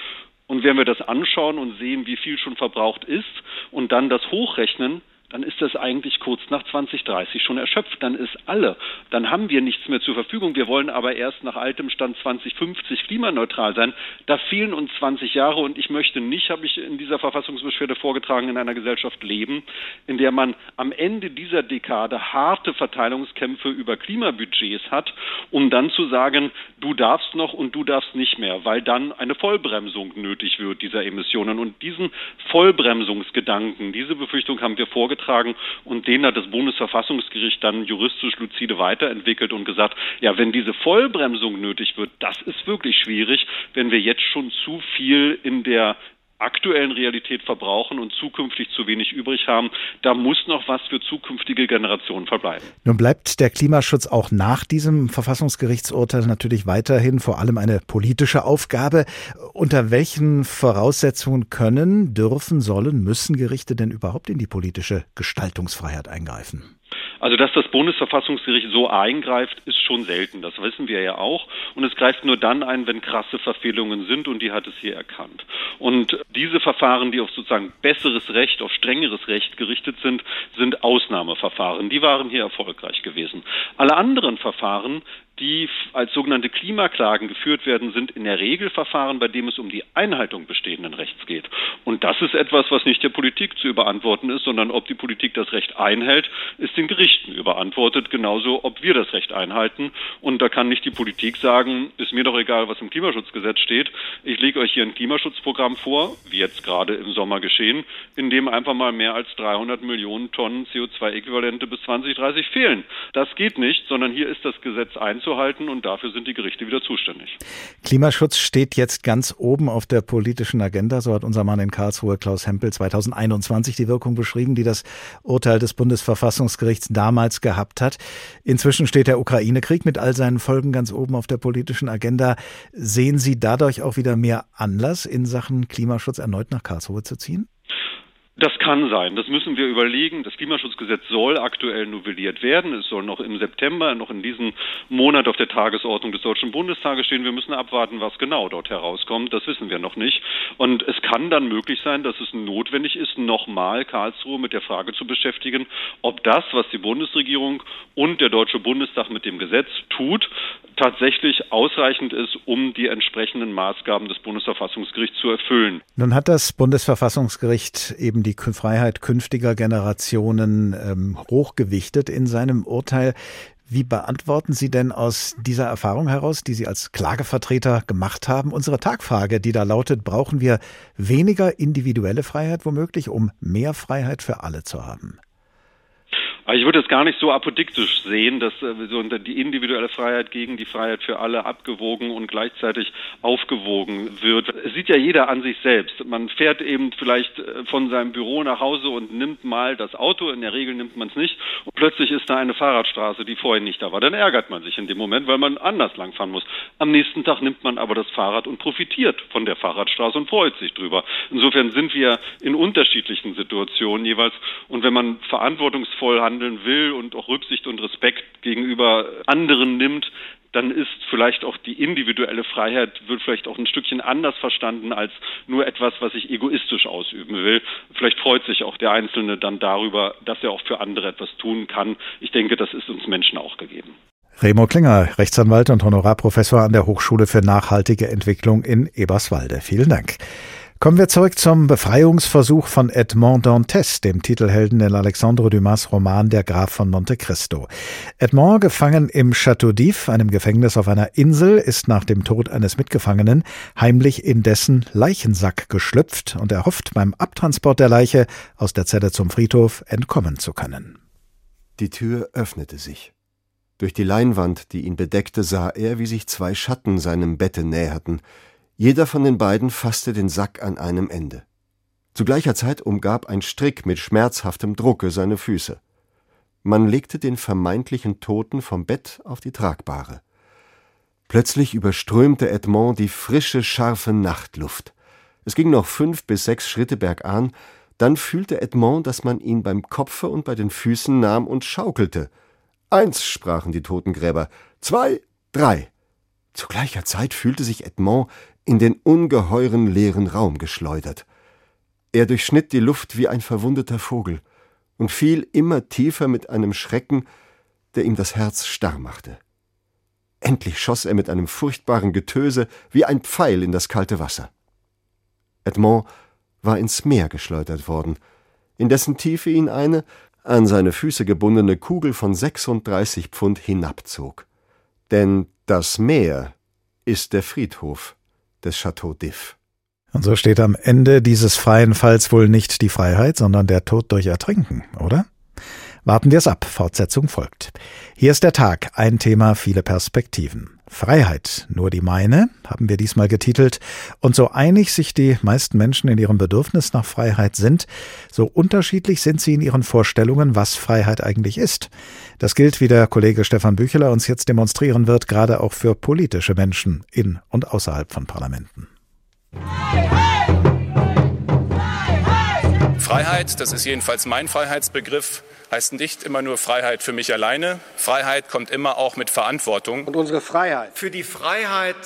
Und wenn wir das anschauen und sehen, wie viel schon verbraucht ist und dann das hochrechnen, dann ist das eigentlich kurz nach 2030 schon erschöpft. Dann ist alle. Dann haben wir nichts mehr zur Verfügung. Wir wollen aber erst nach altem Stand 2050 klimaneutral sein. Da fehlen uns 20 Jahre und ich möchte nicht, habe ich in dieser Verfassungsbeschwerde vorgetragen, in einer Gesellschaft leben, in der man am Ende dieser Dekade harte Verteilungskämpfe über Klimabudgets hat, um dann zu sagen, du darfst noch und du darfst nicht mehr, weil dann eine Vollbremsung nötig wird dieser Emissionen. Und diesen Vollbremsungsgedanken, diese Befürchtung haben wir vorgetragen vorgetragen und den hat das Bundesverfassungsgericht dann juristisch lucide weiterentwickelt und gesagt, ja, wenn diese Vollbremsung nötig wird, das ist wirklich schwierig, wenn wir jetzt schon zu viel in der aktuellen Realität verbrauchen und zukünftig zu wenig übrig haben, da muss noch was für zukünftige Generationen verbleiben. Nun bleibt der Klimaschutz auch nach diesem Verfassungsgerichtsurteil natürlich weiterhin vor allem eine politische Aufgabe. Unter welchen Voraussetzungen können, dürfen, sollen, müssen Gerichte denn überhaupt in die politische Gestaltungsfreiheit eingreifen? Also, dass das Bundesverfassungsgericht so eingreift, ist schon selten. Das wissen wir ja auch. Und es greift nur dann ein, wenn krasse Verfehlungen sind. Und die hat es hier erkannt. Und diese Verfahren, die auf sozusagen besseres Recht, auf strengeres Recht gerichtet sind, sind Ausnahmeverfahren. Die waren hier erfolgreich gewesen. Alle anderen Verfahren die als sogenannte Klimaklagen geführt werden, sind in der Regel Verfahren, bei dem es um die Einhaltung bestehenden Rechts geht. Und das ist etwas, was nicht der Politik zu überantworten ist, sondern ob die Politik das Recht einhält, ist den Gerichten überantwortet, genauso ob wir das Recht einhalten. Und da kann nicht die Politik sagen, ist mir doch egal, was im Klimaschutzgesetz steht. Ich lege euch hier ein Klimaschutzprogramm vor, wie jetzt gerade im Sommer geschehen, in dem einfach mal mehr als 300 Millionen Tonnen CO2-Äquivalente bis 2030 fehlen. Das geht nicht, sondern hier ist das Gesetz einzuhalten einzuhalten und dafür sind die Gerichte wieder zuständig. Klimaschutz steht jetzt ganz oben auf der politischen Agenda. So hat unser Mann in Karlsruhe, Klaus Hempel, 2021 die Wirkung beschrieben, die das Urteil des Bundesverfassungsgerichts damals gehabt hat. Inzwischen steht der Ukraine-Krieg mit all seinen Folgen ganz oben auf der politischen Agenda. Sehen Sie dadurch auch wieder mehr Anlass, in Sachen Klimaschutz erneut nach Karlsruhe zu ziehen? Das kann sein. Das müssen wir überlegen. Das Klimaschutzgesetz soll aktuell novelliert werden. Es soll noch im September, noch in diesem Monat auf der Tagesordnung des Deutschen Bundestages stehen. Wir müssen abwarten, was genau dort herauskommt. Das wissen wir noch nicht. Und es kann dann möglich sein, dass es notwendig ist, nochmal Karlsruhe mit der Frage zu beschäftigen, ob das, was die Bundesregierung und der Deutsche Bundestag mit dem Gesetz tut, tatsächlich ausreichend ist, um die entsprechenden Maßgaben des Bundesverfassungsgerichts zu erfüllen. Nun hat das Bundesverfassungsgericht eben die Freiheit künftiger Generationen ähm, hochgewichtet in seinem Urteil. Wie beantworten Sie denn aus dieser Erfahrung heraus, die Sie als Klagevertreter gemacht haben, unsere Tagfrage, die da lautet, brauchen wir weniger individuelle Freiheit womöglich, um mehr Freiheit für alle zu haben? Ich würde es gar nicht so apodiktisch sehen, dass äh, so die individuelle Freiheit gegen die Freiheit für alle abgewogen und gleichzeitig aufgewogen wird. Es sieht ja jeder an sich selbst. Man fährt eben vielleicht äh, von seinem Büro nach Hause und nimmt mal das Auto. In der Regel nimmt man es nicht. Und plötzlich ist da eine Fahrradstraße, die vorhin nicht da war. Dann ärgert man sich in dem Moment, weil man anders langfahren muss. Am nächsten Tag nimmt man aber das Fahrrad und profitiert von der Fahrradstraße und freut sich drüber. Insofern sind wir in unterschiedlichen Situationen jeweils. Und wenn man verantwortungsvoll handelt, handeln will und auch Rücksicht und Respekt gegenüber anderen nimmt, dann ist vielleicht auch die individuelle Freiheit, wird vielleicht auch ein Stückchen anders verstanden als nur etwas, was ich egoistisch ausüben will. Vielleicht freut sich auch der Einzelne dann darüber, dass er auch für andere etwas tun kann. Ich denke, das ist uns Menschen auch gegeben. Remo Klinger, Rechtsanwalt und Honorarprofessor an der Hochschule für nachhaltige Entwicklung in Eberswalde. Vielen Dank. Kommen wir zurück zum Befreiungsversuch von Edmond Dantes, dem Titelhelden in Alexandre Dumas Roman Der Graf von Monte Cristo. Edmond, gefangen im Château d'If, einem Gefängnis auf einer Insel, ist nach dem Tod eines Mitgefangenen heimlich in dessen Leichensack geschlüpft und er hofft beim Abtransport der Leiche aus der Zelle zum Friedhof entkommen zu können. Die Tür öffnete sich. Durch die Leinwand, die ihn bedeckte, sah er, wie sich zwei Schatten seinem Bette näherten, jeder von den beiden fasste den Sack an einem Ende. Zu gleicher Zeit umgab ein Strick mit schmerzhaftem Drucke seine Füße. Man legte den vermeintlichen Toten vom Bett auf die Tragbare. Plötzlich überströmte Edmond die frische, scharfe Nachtluft. Es ging noch fünf bis sechs Schritte bergan, dann fühlte Edmond, dass man ihn beim Kopfe und bei den Füßen nahm und schaukelte. Eins, sprachen die Totengräber, zwei, drei. Zu gleicher Zeit fühlte sich Edmond in den ungeheuren leeren Raum geschleudert. Er durchschnitt die Luft wie ein verwundeter Vogel und fiel immer tiefer mit einem Schrecken, der ihm das Herz starr machte. Endlich schoss er mit einem furchtbaren Getöse wie ein Pfeil in das kalte Wasser. Edmond war ins Meer geschleudert worden, in dessen Tiefe ihn eine an seine Füße gebundene Kugel von 36 Pfund hinabzog. Denn das Meer ist der Friedhof des Château d'If. Und so steht am Ende dieses freien Falls wohl nicht die Freiheit, sondern der Tod durch Ertrinken, oder? Warten wir es ab, Fortsetzung folgt. Hier ist der Tag, ein Thema, viele Perspektiven. Freiheit, nur die meine, haben wir diesmal getitelt. Und so einig sich die meisten Menschen in ihrem Bedürfnis nach Freiheit sind, so unterschiedlich sind sie in ihren Vorstellungen, was Freiheit eigentlich ist. Das gilt, wie der Kollege Stefan Bücheler uns jetzt demonstrieren wird, gerade auch für politische Menschen in und außerhalb von Parlamenten. Freiheit, das ist jedenfalls mein Freiheitsbegriff, heißt nicht immer nur Freiheit für mich alleine. Freiheit kommt immer auch mit Verantwortung. Und unsere Freiheit. Für die Freiheit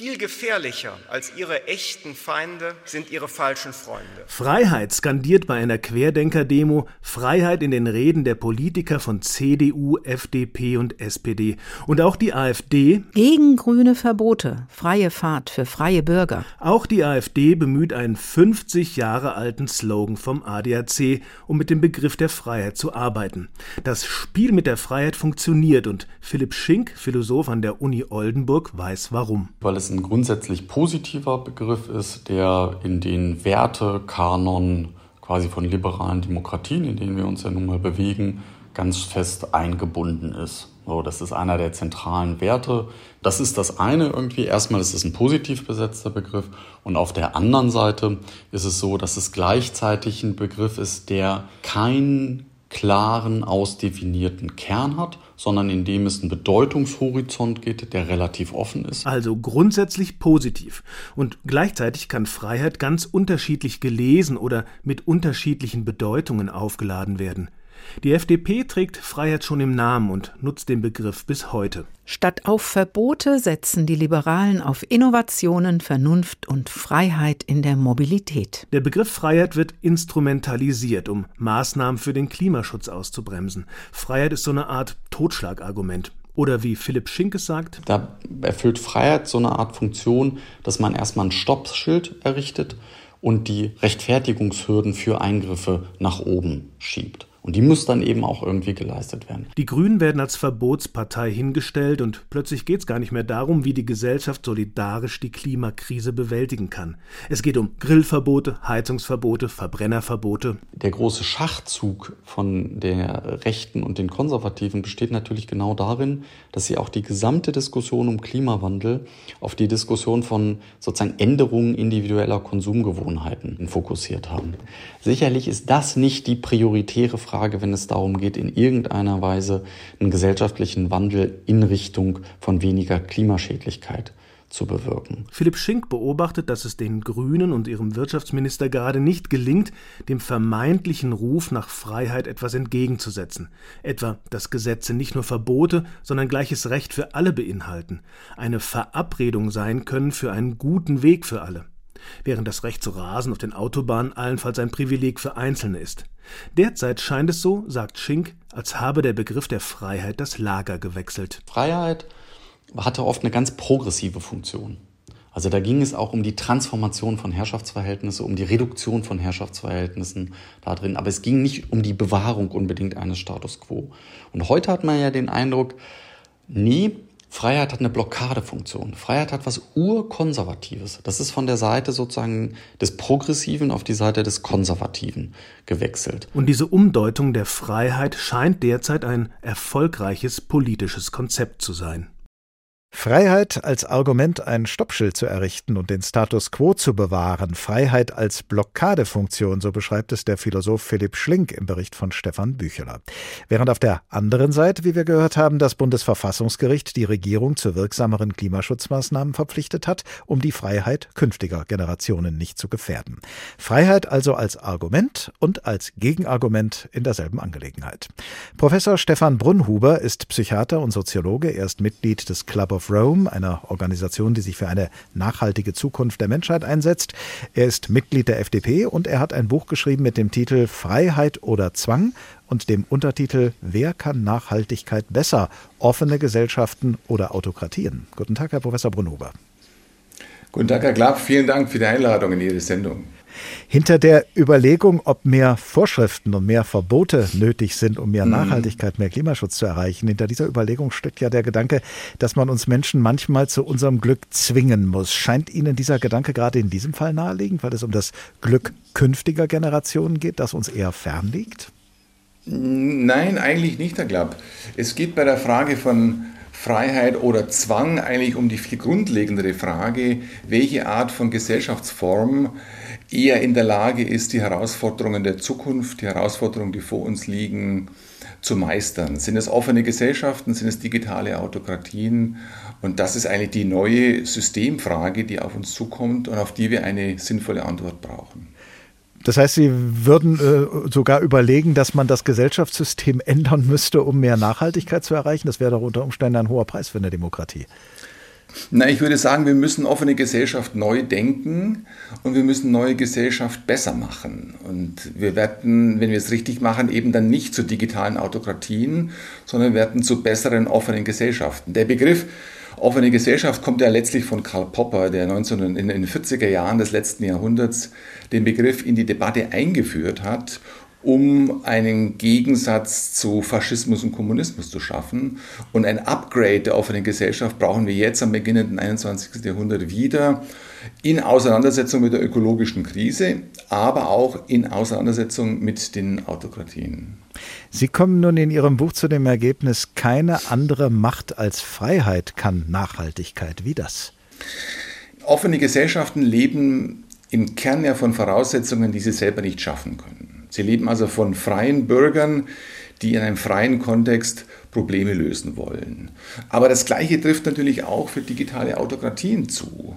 viel gefährlicher als ihre echten Feinde sind ihre falschen Freunde. Freiheit skandiert bei einer Querdenker-Demo Freiheit in den Reden der Politiker von CDU, FDP und SPD. Und auch die AfD. Gegen grüne Verbote. Freie Fahrt für freie Bürger. Auch die AfD bemüht einen 50 Jahre alten Slogan vom ADAC, um mit dem Begriff der Freiheit zu arbeiten. Das Spiel mit der Freiheit funktioniert und Philipp Schink, Philosoph an der Uni Oldenburg, weiß warum. Weil es ein grundsätzlich positiver Begriff ist, der in den Wertekanon quasi von liberalen Demokratien, in denen wir uns ja nun mal bewegen, ganz fest eingebunden ist. So, das ist einer der zentralen Werte. Das ist das eine irgendwie. Erstmal ist es ein positiv besetzter Begriff. Und auf der anderen Seite ist es so, dass es gleichzeitig ein Begriff ist, der keinen klaren, ausdefinierten Kern hat, sondern in dem es einen Bedeutungshorizont geht, der relativ offen ist. Also grundsätzlich positiv. Und gleichzeitig kann Freiheit ganz unterschiedlich gelesen oder mit unterschiedlichen Bedeutungen aufgeladen werden. Die FDP trägt Freiheit schon im Namen und nutzt den Begriff bis heute. Statt auf Verbote setzen die Liberalen auf Innovationen, Vernunft und Freiheit in der Mobilität. Der Begriff Freiheit wird instrumentalisiert, um Maßnahmen für den Klimaschutz auszubremsen. Freiheit ist so eine Art Totschlagargument. Oder wie Philipp Schinkes sagt, da erfüllt Freiheit so eine Art Funktion, dass man erstmal ein Stoppschild errichtet und die Rechtfertigungshürden für Eingriffe nach oben schiebt. Und die muss dann eben auch irgendwie geleistet werden. Die Grünen werden als Verbotspartei hingestellt und plötzlich geht es gar nicht mehr darum, wie die Gesellschaft solidarisch die Klimakrise bewältigen kann. Es geht um Grillverbote, Heizungsverbote, Verbrennerverbote. Der große Schachzug von der Rechten und den Konservativen besteht natürlich genau darin, dass sie auch die gesamte Diskussion um Klimawandel auf die Diskussion von sozusagen Änderungen individueller Konsumgewohnheiten fokussiert haben. Sicherlich ist das nicht die prioritäre Frage Frage, wenn es darum geht, in irgendeiner Weise einen gesellschaftlichen Wandel in Richtung von weniger Klimaschädlichkeit zu bewirken. Philipp Schink beobachtet, dass es den Grünen und ihrem Wirtschaftsminister gerade nicht gelingt, dem vermeintlichen Ruf nach Freiheit etwas entgegenzusetzen. Etwa, dass Gesetze nicht nur Verbote, sondern gleiches Recht für alle beinhalten, eine Verabredung sein können für einen guten Weg für alle während das Recht zu rasen auf den Autobahnen allenfalls ein Privileg für Einzelne ist. Derzeit scheint es so, sagt Schink, als habe der Begriff der Freiheit das Lager gewechselt. Freiheit hatte oft eine ganz progressive Funktion. Also da ging es auch um die Transformation von Herrschaftsverhältnissen, um die Reduktion von Herrschaftsverhältnissen da drin. Aber es ging nicht um die Bewahrung unbedingt eines Status quo. Und heute hat man ja den Eindruck, nee, Freiheit hat eine Blockadefunktion. Freiheit hat was Urkonservatives. Das ist von der Seite sozusagen des Progressiven auf die Seite des Konservativen gewechselt. Und diese Umdeutung der Freiheit scheint derzeit ein erfolgreiches politisches Konzept zu sein. Freiheit als Argument, ein Stoppschild zu errichten und den Status quo zu bewahren, Freiheit als Blockadefunktion, so beschreibt es der Philosoph Philipp Schlink im Bericht von Stefan Bücheler. Während auf der anderen Seite, wie wir gehört haben, das Bundesverfassungsgericht die Regierung zu wirksameren Klimaschutzmaßnahmen verpflichtet hat, um die Freiheit künftiger Generationen nicht zu gefährden. Freiheit also als Argument und als Gegenargument in derselben Angelegenheit. Professor Stefan Brunhuber ist Psychiater und Soziologe, er ist Mitglied des Club of Rome, einer Organisation, die sich für eine nachhaltige Zukunft der Menschheit einsetzt. Er ist Mitglied der FDP und er hat ein Buch geschrieben mit dem Titel Freiheit oder Zwang und dem Untertitel Wer kann Nachhaltigkeit besser? Offene Gesellschaften oder Autokratien? Guten Tag, Herr Professor Brunhuber. Guten Tag, Herr Klapp. Vielen Dank für die Einladung in Ihre Sendung. Hinter der Überlegung, ob mehr Vorschriften und mehr Verbote nötig sind, um mehr mhm. Nachhaltigkeit, mehr Klimaschutz zu erreichen, hinter dieser Überlegung steckt ja der Gedanke, dass man uns Menschen manchmal zu unserem Glück zwingen muss. Scheint Ihnen dieser Gedanke gerade in diesem Fall naheliegend, weil es um das Glück künftiger Generationen geht, das uns eher fern liegt? Nein, eigentlich nicht, Herr Klapp. Es geht bei der Frage von Freiheit oder Zwang eigentlich um die viel grundlegendere Frage, welche Art von Gesellschaftsform eher in der Lage ist, die Herausforderungen der Zukunft, die Herausforderungen, die vor uns liegen, zu meistern. Sind es offene Gesellschaften, sind es digitale Autokratien? Und das ist eigentlich die neue Systemfrage, die auf uns zukommt und auf die wir eine sinnvolle Antwort brauchen. Das heißt, Sie würden äh, sogar überlegen, dass man das Gesellschaftssystem ändern müsste, um mehr Nachhaltigkeit zu erreichen. Das wäre doch unter Umständen ein hoher Preis für eine Demokratie. Na, ich würde sagen, wir müssen offene Gesellschaft neu denken und wir müssen neue Gesellschaft besser machen. Und wir werden, wenn wir es richtig machen, eben dann nicht zu digitalen Autokratien, sondern werden zu besseren offenen Gesellschaften. Der Begriff offene Gesellschaft kommt ja letztlich von Karl Popper, der 19, in den 40er Jahren des letzten Jahrhunderts den Begriff in die Debatte eingeführt hat um einen Gegensatz zu Faschismus und Kommunismus zu schaffen. Und ein Upgrade der offenen Gesellschaft brauchen wir jetzt am beginnenden 21. Jahrhundert wieder in Auseinandersetzung mit der ökologischen Krise, aber auch in Auseinandersetzung mit den Autokratien. Sie kommen nun in Ihrem Buch zu dem Ergebnis, keine andere Macht als Freiheit kann Nachhaltigkeit. Wie das? Offene Gesellschaften leben im Kern ja von Voraussetzungen, die sie selber nicht schaffen können. Sie leben also von freien Bürgern, die in einem freien Kontext Probleme lösen wollen. Aber das Gleiche trifft natürlich auch für digitale Autokratien zu.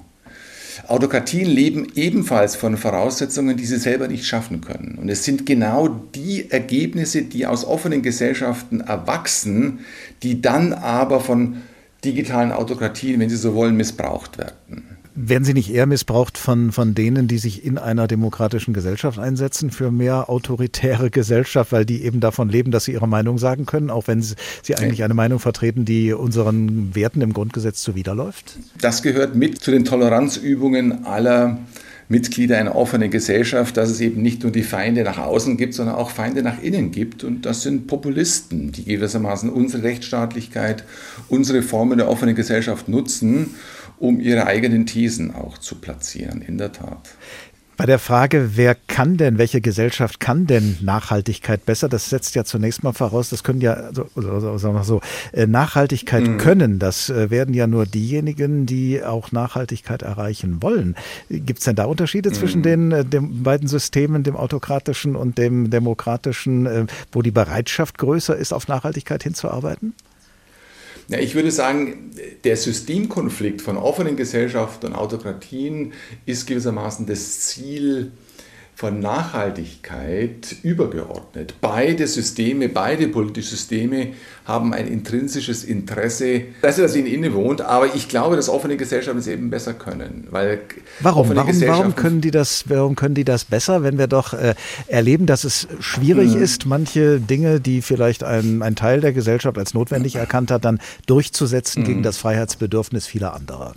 Autokratien leben ebenfalls von Voraussetzungen, die sie selber nicht schaffen können. Und es sind genau die Ergebnisse, die aus offenen Gesellschaften erwachsen, die dann aber von digitalen Autokratien, wenn Sie so wollen, missbraucht werden. Werden sie nicht eher missbraucht von, von denen, die sich in einer demokratischen Gesellschaft einsetzen für mehr autoritäre Gesellschaft, weil die eben davon leben, dass sie ihre Meinung sagen können, auch wenn sie, sie eigentlich eine Meinung vertreten, die unseren Werten im Grundgesetz zuwiderläuft? Das gehört mit zu den Toleranzübungen aller Mitglieder einer offenen Gesellschaft, dass es eben nicht nur die Feinde nach außen gibt, sondern auch Feinde nach innen gibt. Und das sind Populisten, die gewissermaßen unsere Rechtsstaatlichkeit, unsere Formen der offenen Gesellschaft nutzen um ihre eigenen Thesen auch zu platzieren, in der Tat. Bei der Frage, wer kann denn, welche Gesellschaft kann denn Nachhaltigkeit besser, das setzt ja zunächst mal voraus, das können ja, also, sagen wir so, äh, Nachhaltigkeit mhm. können, das äh, werden ja nur diejenigen, die auch Nachhaltigkeit erreichen wollen. Gibt es denn da Unterschiede mhm. zwischen den, äh, den beiden Systemen, dem autokratischen und dem demokratischen, wo die Bereitschaft größer ist, auf Nachhaltigkeit hinzuarbeiten? Ja, ich würde sagen, der Systemkonflikt von offenen Gesellschaften und Autokratien ist gewissermaßen das Ziel von Nachhaltigkeit übergeordnet. Beide Systeme, beide politische Systeme haben ein intrinsisches Interesse, dass das ihnen innewohnt, aber ich glaube, dass offene Gesellschaften es eben besser können. Weil warum? Warum, warum, können die das, warum können die das besser, wenn wir doch äh, erleben, dass es schwierig mhm. ist, manche Dinge, die vielleicht ein, ein Teil der Gesellschaft als notwendig erkannt hat, dann durchzusetzen mhm. gegen das Freiheitsbedürfnis vieler anderer?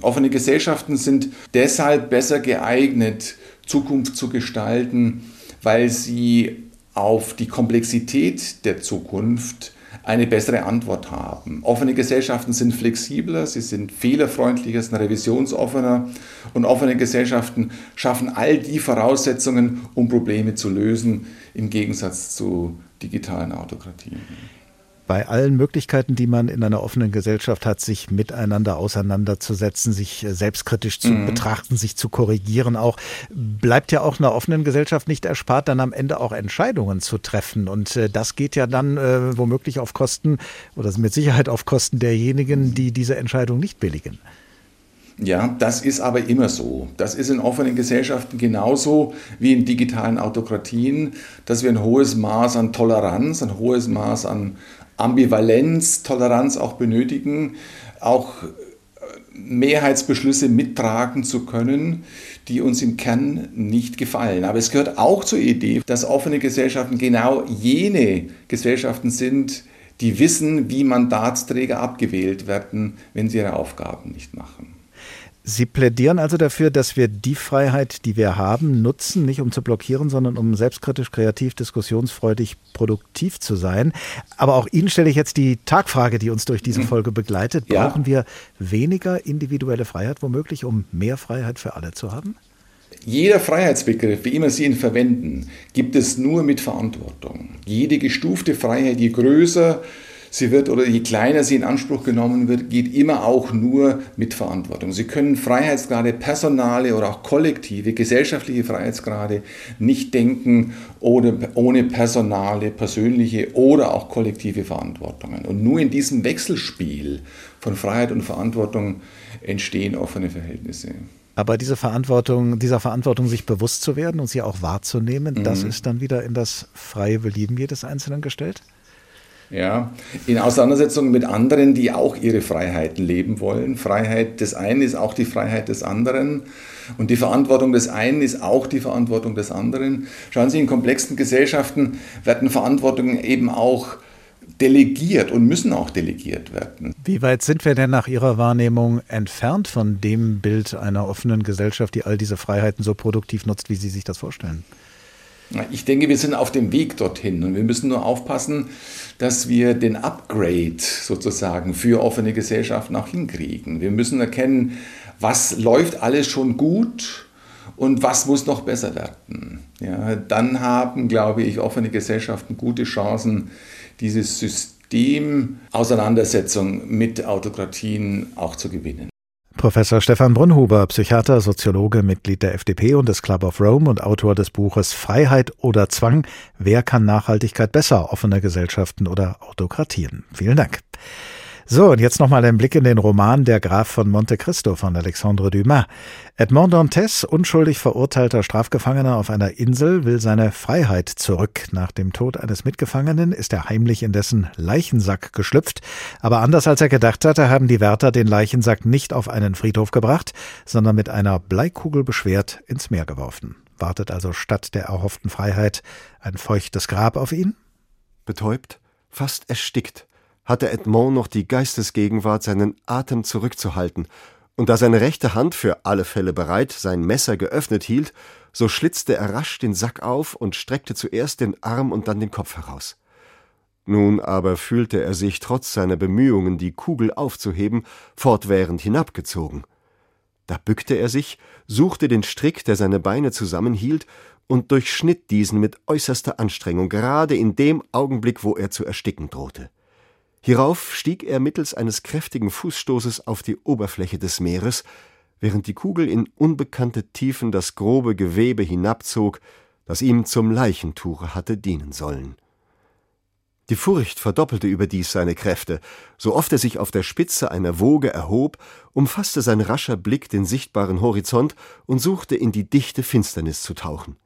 Offene Gesellschaften sind deshalb besser geeignet, Zukunft zu gestalten, weil sie auf die Komplexität der Zukunft eine bessere Antwort haben. Offene Gesellschaften sind flexibler, sie sind fehlerfreundlicher, sind revisionsoffener und offene Gesellschaften schaffen all die Voraussetzungen, um Probleme zu lösen, im Gegensatz zu digitalen Autokratien bei allen Möglichkeiten, die man in einer offenen Gesellschaft hat, sich miteinander auseinanderzusetzen, sich äh, selbstkritisch zu mhm. betrachten, sich zu korrigieren, auch bleibt ja auch einer offenen Gesellschaft nicht erspart, dann am Ende auch Entscheidungen zu treffen. Und äh, das geht ja dann äh, womöglich auf Kosten oder mit Sicherheit auf Kosten derjenigen, die diese Entscheidung nicht billigen. Ja, das ist aber immer so. Das ist in offenen Gesellschaften genauso wie in digitalen Autokratien, dass wir ein hohes Maß an Toleranz, ein hohes Maß an Ambivalenz, Toleranz auch benötigen, auch äh, Mehrheitsbeschlüsse mittragen zu können, die uns im Kern nicht gefallen. Aber es gehört auch zur Idee, dass offene Gesellschaften genau jene Gesellschaften sind, die wissen, wie Mandatsträger abgewählt werden, wenn sie ihre Aufgaben nicht machen. Sie plädieren also dafür, dass wir die Freiheit, die wir haben, nutzen, nicht um zu blockieren, sondern um selbstkritisch, kreativ, diskussionsfreudig, produktiv zu sein. Aber auch Ihnen stelle ich jetzt die Tagfrage, die uns durch diese mhm. Folge begleitet. Brauchen ja. wir weniger individuelle Freiheit womöglich, um mehr Freiheit für alle zu haben? Jeder Freiheitsbegriff, wie immer Sie ihn verwenden, gibt es nur mit Verantwortung. Jede gestufte Freiheit, je größer sie wird oder je kleiner sie in Anspruch genommen wird, geht immer auch nur mit Verantwortung. Sie können Freiheitsgrade, personale oder auch kollektive, gesellschaftliche Freiheitsgrade nicht denken ohne, ohne personale, persönliche oder auch kollektive Verantwortungen. Und nur in diesem Wechselspiel von Freiheit und Verantwortung entstehen offene Verhältnisse. Aber diese Verantwortung, dieser Verantwortung sich bewusst zu werden und sie auch wahrzunehmen, mhm. das ist dann wieder in das freie Belieben jedes Einzelnen gestellt? Ja, in Auseinandersetzung mit anderen, die auch ihre Freiheiten leben wollen. Freiheit des einen ist auch die Freiheit des anderen. Und die Verantwortung des einen ist auch die Verantwortung des anderen. Schauen Sie, in komplexen Gesellschaften werden Verantwortungen eben auch delegiert und müssen auch delegiert werden. Wie weit sind wir denn nach Ihrer Wahrnehmung entfernt von dem Bild einer offenen Gesellschaft, die all diese Freiheiten so produktiv nutzt, wie Sie sich das vorstellen? Ich denke, wir sind auf dem Weg dorthin und wir müssen nur aufpassen, dass wir den Upgrade sozusagen für offene Gesellschaften auch hinkriegen. Wir müssen erkennen, was läuft alles schon gut und was muss noch besser werden. Ja, dann haben, glaube ich, offene Gesellschaften gute Chancen, dieses System Auseinandersetzung mit Autokratien auch zu gewinnen. Professor Stefan Brunhuber, Psychiater, Soziologe, Mitglied der FDP und des Club of Rome und Autor des Buches Freiheit oder Zwang. Wer kann Nachhaltigkeit besser? Offene Gesellschaften oder Autokratien? Vielen Dank. So, und jetzt nochmal ein Blick in den Roman Der Graf von Monte Cristo von Alexandre Dumas. Edmond Dantes, unschuldig verurteilter Strafgefangener auf einer Insel, will seine Freiheit zurück. Nach dem Tod eines Mitgefangenen ist er heimlich in dessen Leichensack geschlüpft. Aber anders als er gedacht hatte, haben die Wärter den Leichensack nicht auf einen Friedhof gebracht, sondern mit einer Bleikugel beschwert ins Meer geworfen. Wartet also statt der erhofften Freiheit ein feuchtes Grab auf ihn? Betäubt, fast erstickt, hatte Edmond noch die Geistesgegenwart, seinen Atem zurückzuhalten, und da seine rechte Hand für alle Fälle bereit sein Messer geöffnet hielt, so schlitzte er rasch den Sack auf und streckte zuerst den Arm und dann den Kopf heraus. Nun aber fühlte er sich trotz seiner Bemühungen, die Kugel aufzuheben, fortwährend hinabgezogen. Da bückte er sich, suchte den Strick, der seine Beine zusammenhielt, und durchschnitt diesen mit äußerster Anstrengung, gerade in dem Augenblick, wo er zu ersticken drohte. Hierauf stieg er mittels eines kräftigen Fußstoßes auf die Oberfläche des Meeres, während die Kugel in unbekannte Tiefen das grobe Gewebe hinabzog, das ihm zum Leichentuche hatte dienen sollen. Die Furcht verdoppelte überdies seine Kräfte. So oft er sich auf der Spitze einer Woge erhob, umfasste sein rascher Blick den sichtbaren Horizont und suchte in die dichte Finsternis zu tauchen.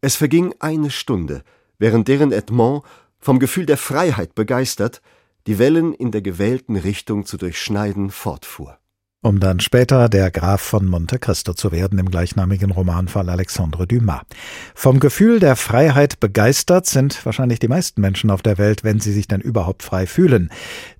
Es verging eine Stunde, während deren Edmond, vom Gefühl der Freiheit begeistert, die Wellen in der gewählten Richtung zu durchschneiden fortfuhr. Um dann später der Graf von Monte Cristo zu werden im gleichnamigen Roman von Alexandre Dumas. Vom Gefühl der Freiheit begeistert sind wahrscheinlich die meisten Menschen auf der Welt, wenn sie sich denn überhaupt frei fühlen.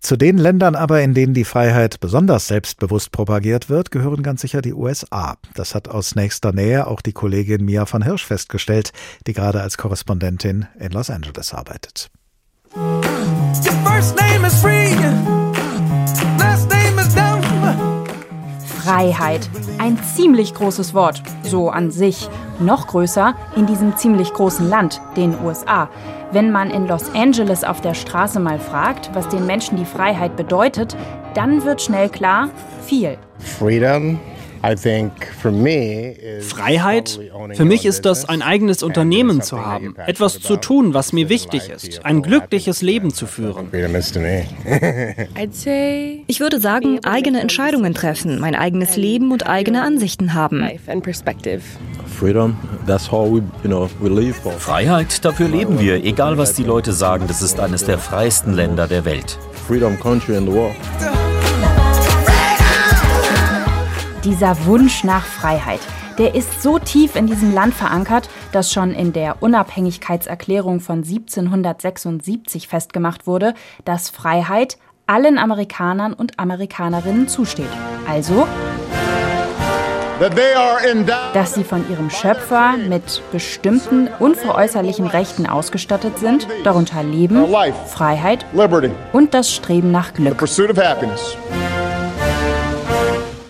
Zu den Ländern aber, in denen die Freiheit besonders selbstbewusst propagiert wird, gehören ganz sicher die USA. Das hat aus nächster Nähe auch die Kollegin Mia von Hirsch festgestellt, die gerade als Korrespondentin in Los Angeles arbeitet. Freiheit. Ein ziemlich großes Wort, so an sich. Noch größer in diesem ziemlich großen Land, den USA. Wenn man in Los Angeles auf der Straße mal fragt, was den Menschen die Freiheit bedeutet, dann wird schnell klar, viel. Freedom Freiheit? Für mich ist das, ein eigenes Unternehmen zu haben, etwas zu tun, was mir wichtig ist, ein glückliches Leben zu führen. Ich würde sagen, eigene Entscheidungen treffen, mein eigenes Leben und eigene Ansichten haben. Freiheit, dafür leben wir, egal was die Leute sagen, das ist eines der freiesten Länder der Welt. Freedom country in the world. Dieser Wunsch nach Freiheit, der ist so tief in diesem Land verankert, dass schon in der Unabhängigkeitserklärung von 1776 festgemacht wurde, dass Freiheit allen Amerikanern und Amerikanerinnen zusteht. Also, dass sie von ihrem Schöpfer mit bestimmten unveräußerlichen Rechten ausgestattet sind, darunter Leben, Freiheit und das Streben nach Glück.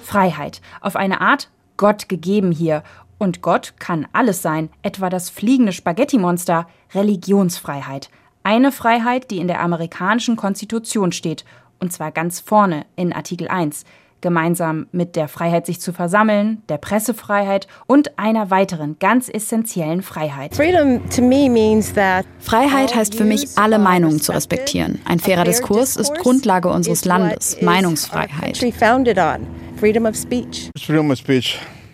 Freiheit. Auf eine Art Gott gegeben hier. Und Gott kann alles sein, etwa das fliegende Spaghetti-Monster, Religionsfreiheit. Eine Freiheit, die in der amerikanischen Konstitution steht, und zwar ganz vorne in Artikel 1 gemeinsam mit der Freiheit, sich zu versammeln, der Pressefreiheit und einer weiteren ganz essentiellen Freiheit. Freiheit heißt für mich, alle Meinungen zu respektieren. Ein fairer Diskurs ist Grundlage unseres Landes. Meinungsfreiheit.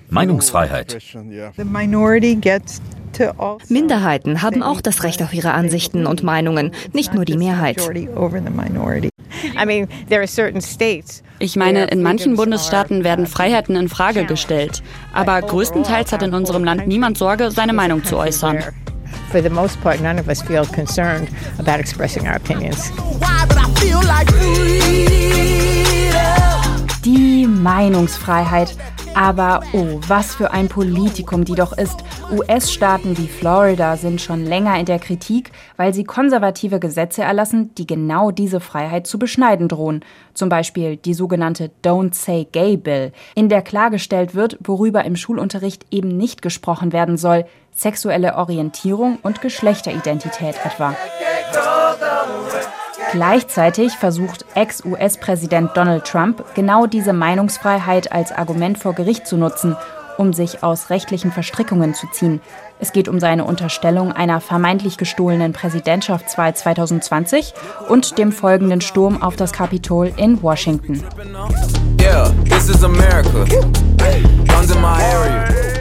Meinungsfreiheit. Minderheiten haben auch das Recht auf ihre Ansichten und Meinungen, nicht nur die Mehrheit. Ich meine, in manchen Bundesstaaten werden Freiheiten in Frage gestellt. Aber größtenteils hat in unserem Land niemand Sorge, seine Meinung zu äußern. For the most part, none of us feel concerned about expressing our opinions. Die Meinungsfreiheit. Aber oh, was für ein Politikum die doch ist. US-Staaten wie Florida sind schon länger in der Kritik, weil sie konservative Gesetze erlassen, die genau diese Freiheit zu beschneiden drohen. Zum Beispiel die sogenannte Don't Say Gay Bill, in der klargestellt wird, worüber im Schulunterricht eben nicht gesprochen werden soll, sexuelle Orientierung und Geschlechteridentität etwa. Gleichzeitig versucht Ex-US-Präsident Donald Trump genau diese Meinungsfreiheit als Argument vor Gericht zu nutzen, um sich aus rechtlichen Verstrickungen zu ziehen. Es geht um seine Unterstellung einer vermeintlich gestohlenen Präsidentschaftswahl 2020 und dem folgenden Sturm auf das Kapitol in Washington.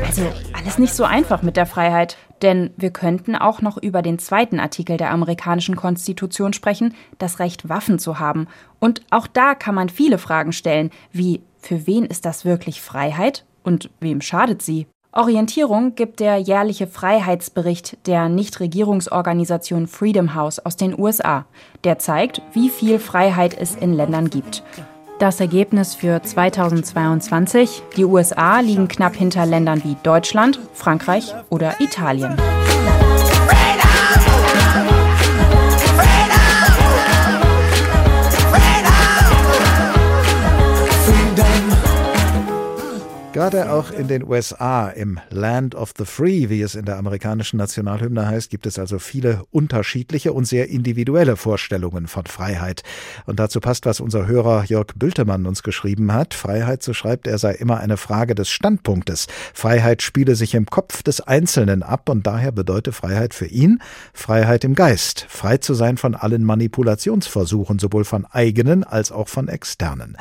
Also alles nicht so einfach mit der Freiheit. Denn wir könnten auch noch über den zweiten Artikel der amerikanischen Konstitution sprechen, das Recht, Waffen zu haben. Und auch da kann man viele Fragen stellen, wie für wen ist das wirklich Freiheit und wem schadet sie? Orientierung gibt der jährliche Freiheitsbericht der Nichtregierungsorganisation Freedom House aus den USA. Der zeigt, wie viel Freiheit es in Ländern gibt. Das Ergebnis für 2022, die USA liegen knapp hinter Ländern wie Deutschland, Frankreich oder Italien. Gerade auch in den USA, im Land of the Free, wie es in der amerikanischen Nationalhymne heißt, gibt es also viele unterschiedliche und sehr individuelle Vorstellungen von Freiheit. Und dazu passt, was unser Hörer Jörg Bültemann uns geschrieben hat. Freiheit, so schreibt er, sei immer eine Frage des Standpunktes. Freiheit spiele sich im Kopf des Einzelnen ab und daher bedeutet Freiheit für ihn Freiheit im Geist. Frei zu sein von allen Manipulationsversuchen, sowohl von eigenen als auch von externen.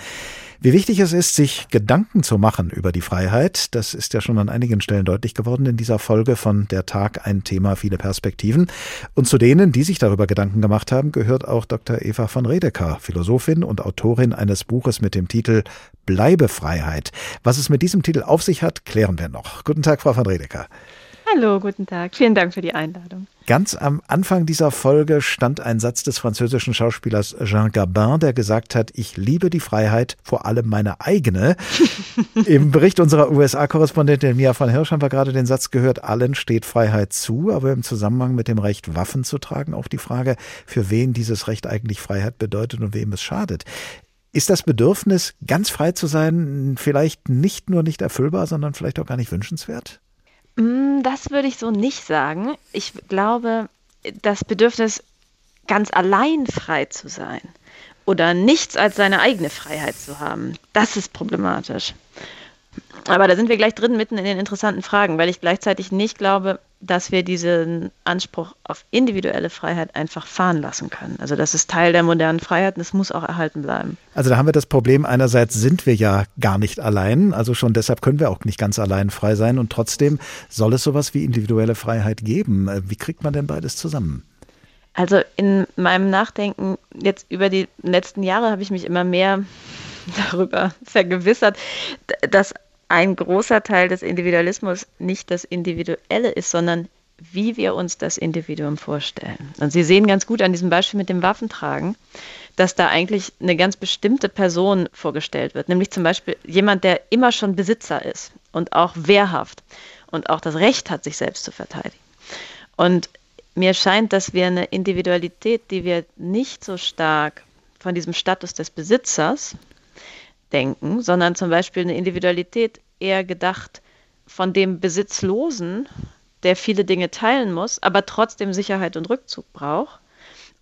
Wie wichtig es ist, sich Gedanken zu machen über die Freiheit, das ist ja schon an einigen Stellen deutlich geworden in dieser Folge von Der Tag ein Thema, viele Perspektiven. Und zu denen, die sich darüber Gedanken gemacht haben, gehört auch Dr. Eva von Redeker, Philosophin und Autorin eines Buches mit dem Titel Bleibefreiheit. Was es mit diesem Titel auf sich hat, klären wir noch. Guten Tag, Frau von Redeker. Hallo, guten Tag. Vielen Dank für die Einladung. Ganz am Anfang dieser Folge stand ein Satz des französischen Schauspielers Jean Gabin, der gesagt hat, ich liebe die Freiheit, vor allem meine eigene. Im Bericht unserer USA-Korrespondentin Mia von Hirsch haben wir gerade den Satz gehört, allen steht Freiheit zu, aber im Zusammenhang mit dem Recht, Waffen zu tragen, auch die Frage, für wen dieses Recht eigentlich Freiheit bedeutet und wem es schadet. Ist das Bedürfnis, ganz frei zu sein, vielleicht nicht nur nicht erfüllbar, sondern vielleicht auch gar nicht wünschenswert? Mm, das würde ich so nicht sagen. Ich glaube, das Bedürfnis, ganz allein frei zu sein oder nichts als seine eigene Freiheit zu haben, das ist problematisch. Aber da sind wir gleich drin, mitten in den interessanten Fragen, weil ich gleichzeitig nicht glaube, dass wir diesen Anspruch auf individuelle Freiheit einfach fahren lassen können. Also das ist Teil der modernen Freiheit und es muss auch erhalten bleiben. Also da haben wir das Problem, einerseits sind wir ja gar nicht allein, also schon deshalb können wir auch nicht ganz allein frei sein und trotzdem soll es sowas wie individuelle Freiheit geben. Wie kriegt man denn beides zusammen? Also in meinem Nachdenken jetzt über die letzten Jahre habe ich mich immer mehr darüber vergewissert, dass ein großer Teil des Individualismus nicht das Individuelle ist, sondern wie wir uns das Individuum vorstellen. Und Sie sehen ganz gut an diesem Beispiel mit dem Waffentragen, dass da eigentlich eine ganz bestimmte Person vorgestellt wird, nämlich zum Beispiel jemand, der immer schon Besitzer ist und auch wehrhaft und auch das Recht hat, sich selbst zu verteidigen. Und mir scheint, dass wir eine Individualität, die wir nicht so stark von diesem Status des Besitzers, denken, sondern zum Beispiel eine Individualität eher gedacht von dem Besitzlosen, der viele Dinge teilen muss, aber trotzdem Sicherheit und Rückzug braucht,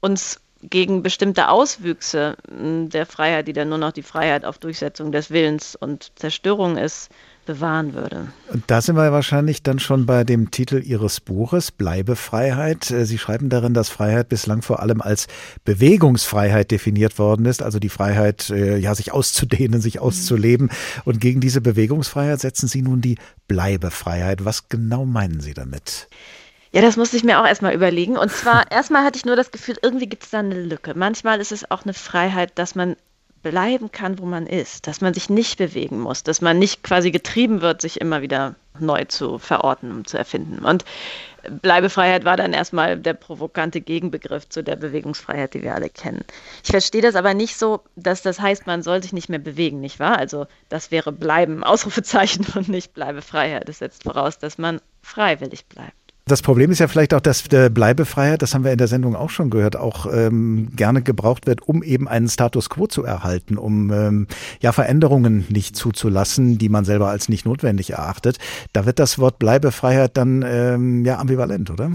uns gegen bestimmte Auswüchse hm, der Freiheit, die dann nur noch die Freiheit auf Durchsetzung des Willens und Zerstörung ist, bewahren würde. Da sind wir wahrscheinlich dann schon bei dem Titel Ihres Buches, Bleibefreiheit. Äh, Sie schreiben darin, dass Freiheit bislang vor allem als Bewegungsfreiheit definiert worden ist, also die Freiheit, äh, ja, sich auszudehnen, sich auszuleben. Und gegen diese Bewegungsfreiheit setzen Sie nun die Bleibefreiheit. Was genau meinen Sie damit? Ja, das musste ich mir auch erstmal überlegen. Und zwar, erstmal hatte ich nur das Gefühl, irgendwie gibt es da eine Lücke. Manchmal ist es auch eine Freiheit, dass man bleiben kann, wo man ist, dass man sich nicht bewegen muss, dass man nicht quasi getrieben wird, sich immer wieder neu zu verorten und zu erfinden. Und Bleibefreiheit war dann erstmal der provokante Gegenbegriff zu der Bewegungsfreiheit, die wir alle kennen. Ich verstehe das aber nicht so, dass das heißt, man soll sich nicht mehr bewegen, nicht wahr? Also das wäre Bleiben, Ausrufezeichen und nicht Bleibefreiheit. Das setzt voraus, dass man freiwillig bleibt. Das Problem ist ja vielleicht auch, dass der Bleibefreiheit, das haben wir in der Sendung auch schon gehört, auch ähm, gerne gebraucht wird, um eben einen Status quo zu erhalten, um ähm, ja Veränderungen nicht zuzulassen, die man selber als nicht notwendig erachtet. Da wird das Wort Bleibefreiheit dann ähm, ja ambivalent, oder?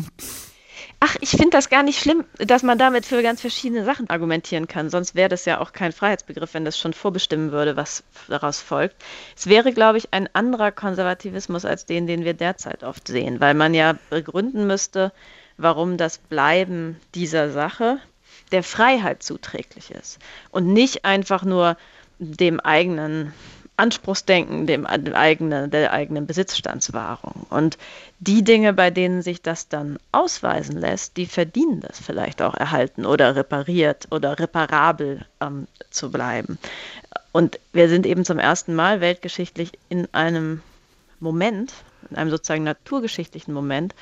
Ach, ich finde das gar nicht schlimm, dass man damit für ganz verschiedene Sachen argumentieren kann. Sonst wäre das ja auch kein Freiheitsbegriff, wenn das schon vorbestimmen würde, was daraus folgt. Es wäre, glaube ich, ein anderer Konservativismus als den, den wir derzeit oft sehen, weil man ja begründen müsste, warum das Bleiben dieser Sache der Freiheit zuträglich ist und nicht einfach nur dem eigenen Anspruchsdenken, dem eigenen, der eigenen Besitzstandswahrung. Und die Dinge, bei denen sich das dann ausweisen lässt, die verdienen das vielleicht auch erhalten oder repariert oder reparabel ähm, zu bleiben. Und wir sind eben zum ersten Mal weltgeschichtlich in einem Moment, in einem sozusagen naturgeschichtlichen Moment,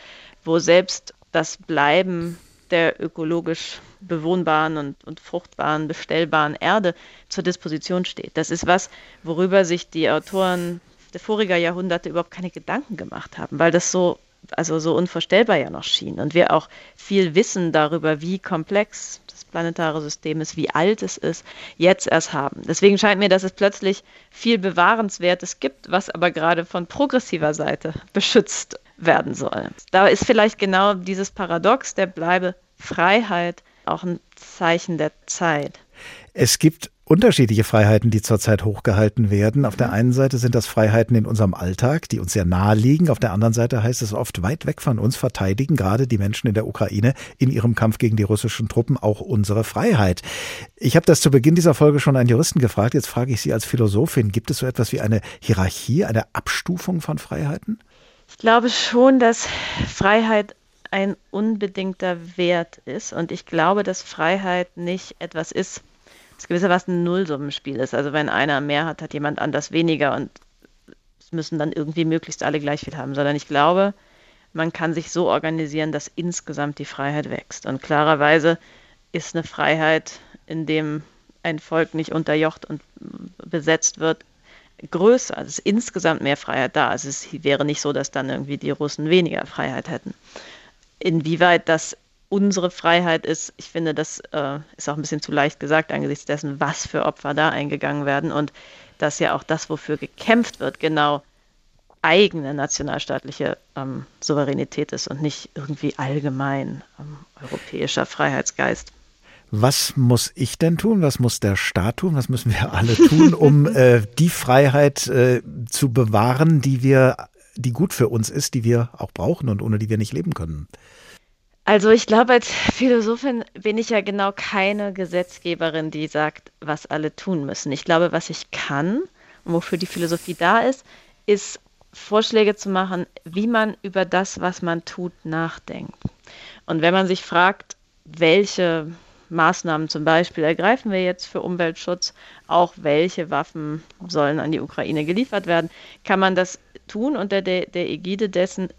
wo selbst das Bleiben der ökologisch bewohnbaren und, und fruchtbaren, bestellbaren Erde zur Disposition steht. Das ist was, worüber sich die Autoren der voriger Jahrhunderte überhaupt keine Gedanken gemacht haben, weil das so also so unvorstellbar ja noch schien und wir auch viel wissen darüber, wie komplex das planetare System ist, wie alt es ist, jetzt erst haben. Deswegen scheint mir, dass es plötzlich viel Bewahrenswertes gibt, was aber gerade von progressiver Seite beschützt werden soll. Da ist vielleicht genau dieses Paradox der Bleibefreiheit auch ein Zeichen der Zeit. Es gibt unterschiedliche Freiheiten, die zurzeit hochgehalten werden. Auf der mhm. einen Seite sind das Freiheiten in unserem Alltag, die uns sehr nahe liegen. Auf der anderen Seite heißt es oft weit weg von uns verteidigen gerade die Menschen in der Ukraine in ihrem Kampf gegen die russischen Truppen auch unsere Freiheit. Ich habe das zu Beginn dieser Folge schon einen Juristen gefragt. Jetzt frage ich Sie als Philosophin, gibt es so etwas wie eine Hierarchie, eine Abstufung von Freiheiten? Ich glaube schon, dass Freiheit ein unbedingter Wert ist. Und ich glaube, dass Freiheit nicht etwas ist, das gewissermaßen ein Nullsummenspiel ist. Also wenn einer mehr hat, hat jemand anders weniger und es müssen dann irgendwie möglichst alle gleich viel haben, sondern ich glaube, man kann sich so organisieren, dass insgesamt die Freiheit wächst. Und klarerweise ist eine Freiheit, in dem ein Volk nicht unterjocht und besetzt wird, größer. Also es ist insgesamt mehr Freiheit da. Also es wäre nicht so, dass dann irgendwie die Russen weniger Freiheit hätten. Inwieweit das unsere Freiheit ist, ich finde, das äh, ist auch ein bisschen zu leicht gesagt angesichts dessen, was für Opfer da eingegangen werden und dass ja auch das, wofür gekämpft wird, genau eigene nationalstaatliche ähm, Souveränität ist und nicht irgendwie allgemein ähm, europäischer Freiheitsgeist. Was muss ich denn tun? Was muss der Staat tun? Was müssen wir alle tun, um äh, die Freiheit äh, zu bewahren, die wir die gut für uns ist, die wir auch brauchen und ohne die wir nicht leben können? Also ich glaube, als Philosophin bin ich ja genau keine Gesetzgeberin, die sagt, was alle tun müssen. Ich glaube, was ich kann und wofür die Philosophie da ist, ist Vorschläge zu machen, wie man über das, was man tut, nachdenkt. Und wenn man sich fragt, welche Maßnahmen zum Beispiel ergreifen wir jetzt für Umweltschutz, auch welche Waffen sollen an die Ukraine geliefert werden, kann man das tun unter der, der Ägide dessen,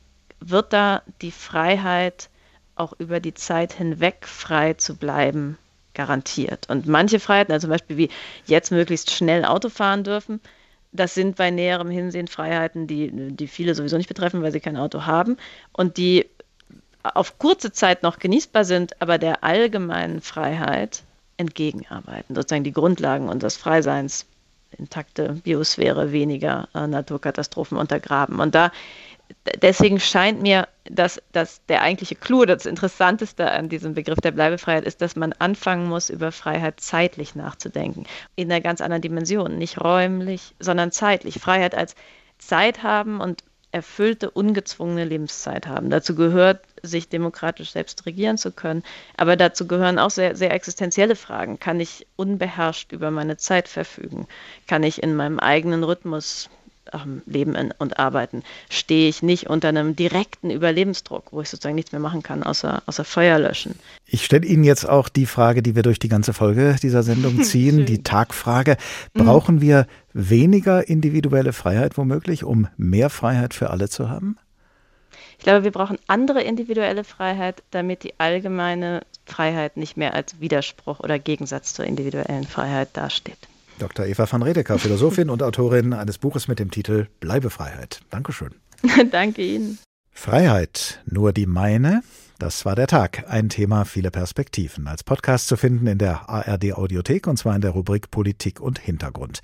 wird da die Freiheit auch über die Zeit hinweg frei zu bleiben garantiert. Und manche Freiheiten, also zum Beispiel wie jetzt möglichst schnell Auto fahren dürfen, das sind bei näherem Hinsehen Freiheiten, die, die viele sowieso nicht betreffen, weil sie kein Auto haben und die auf kurze Zeit noch genießbar sind, aber der allgemeinen Freiheit entgegenarbeiten, sozusagen die Grundlagen unseres Freiseins intakte Biosphäre, weniger äh, Naturkatastrophen untergraben. Und da deswegen scheint mir, dass, dass der eigentliche Clou, das Interessanteste an diesem Begriff der Bleibefreiheit ist, dass man anfangen muss, über Freiheit zeitlich nachzudenken. In einer ganz anderen Dimension. Nicht räumlich, sondern zeitlich. Freiheit als Zeit haben und erfüllte, ungezwungene Lebenszeit haben. Dazu gehört, sich demokratisch selbst regieren zu können. Aber dazu gehören auch sehr, sehr existenzielle Fragen. Kann ich unbeherrscht über meine Zeit verfügen? Kann ich in meinem eigenen Rhythmus ähm, leben und arbeiten, stehe ich nicht unter einem direkten Überlebensdruck, wo ich sozusagen nichts mehr machen kann, außer, außer Feuer löschen. Ich stelle Ihnen jetzt auch die Frage, die wir durch die ganze Folge dieser Sendung ziehen, die Tagfrage. Mhm. Brauchen wir weniger individuelle Freiheit womöglich, um mehr Freiheit für alle zu haben? Ich glaube, wir brauchen andere individuelle Freiheit, damit die allgemeine Freiheit nicht mehr als Widerspruch oder Gegensatz zur individuellen Freiheit dasteht. Dr. Eva van Redeker, Philosophin und Autorin eines Buches mit dem Titel Bleibefreiheit. Dankeschön. Danke Ihnen. Freiheit, nur die meine? Das war der Tag. Ein Thema, viele Perspektiven. Als Podcast zu finden in der ARD Audiothek und zwar in der Rubrik Politik und Hintergrund.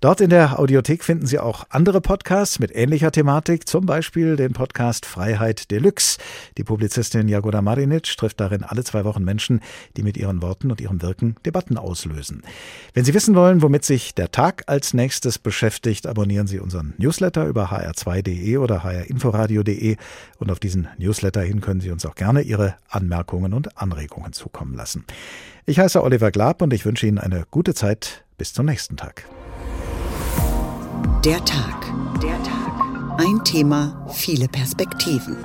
Dort in der Audiothek finden Sie auch andere Podcasts mit ähnlicher Thematik, zum Beispiel den Podcast Freiheit Deluxe. Die Publizistin Jagoda Marinic trifft darin alle zwei Wochen Menschen, die mit ihren Worten und ihrem Wirken Debatten auslösen. Wenn Sie wissen wollen, womit sich der Tag als nächstes beschäftigt, abonnieren Sie unseren Newsletter über hr2.de oder hrinforadio.de und auf diesen Newsletter hin können Sie uns auch gerne Ihre Anmerkungen und Anregungen zukommen lassen. Ich heiße Oliver Glab und ich wünsche Ihnen eine gute Zeit. Bis zum nächsten Tag. Der Tag. Der Tag. Ein Thema, viele Perspektiven.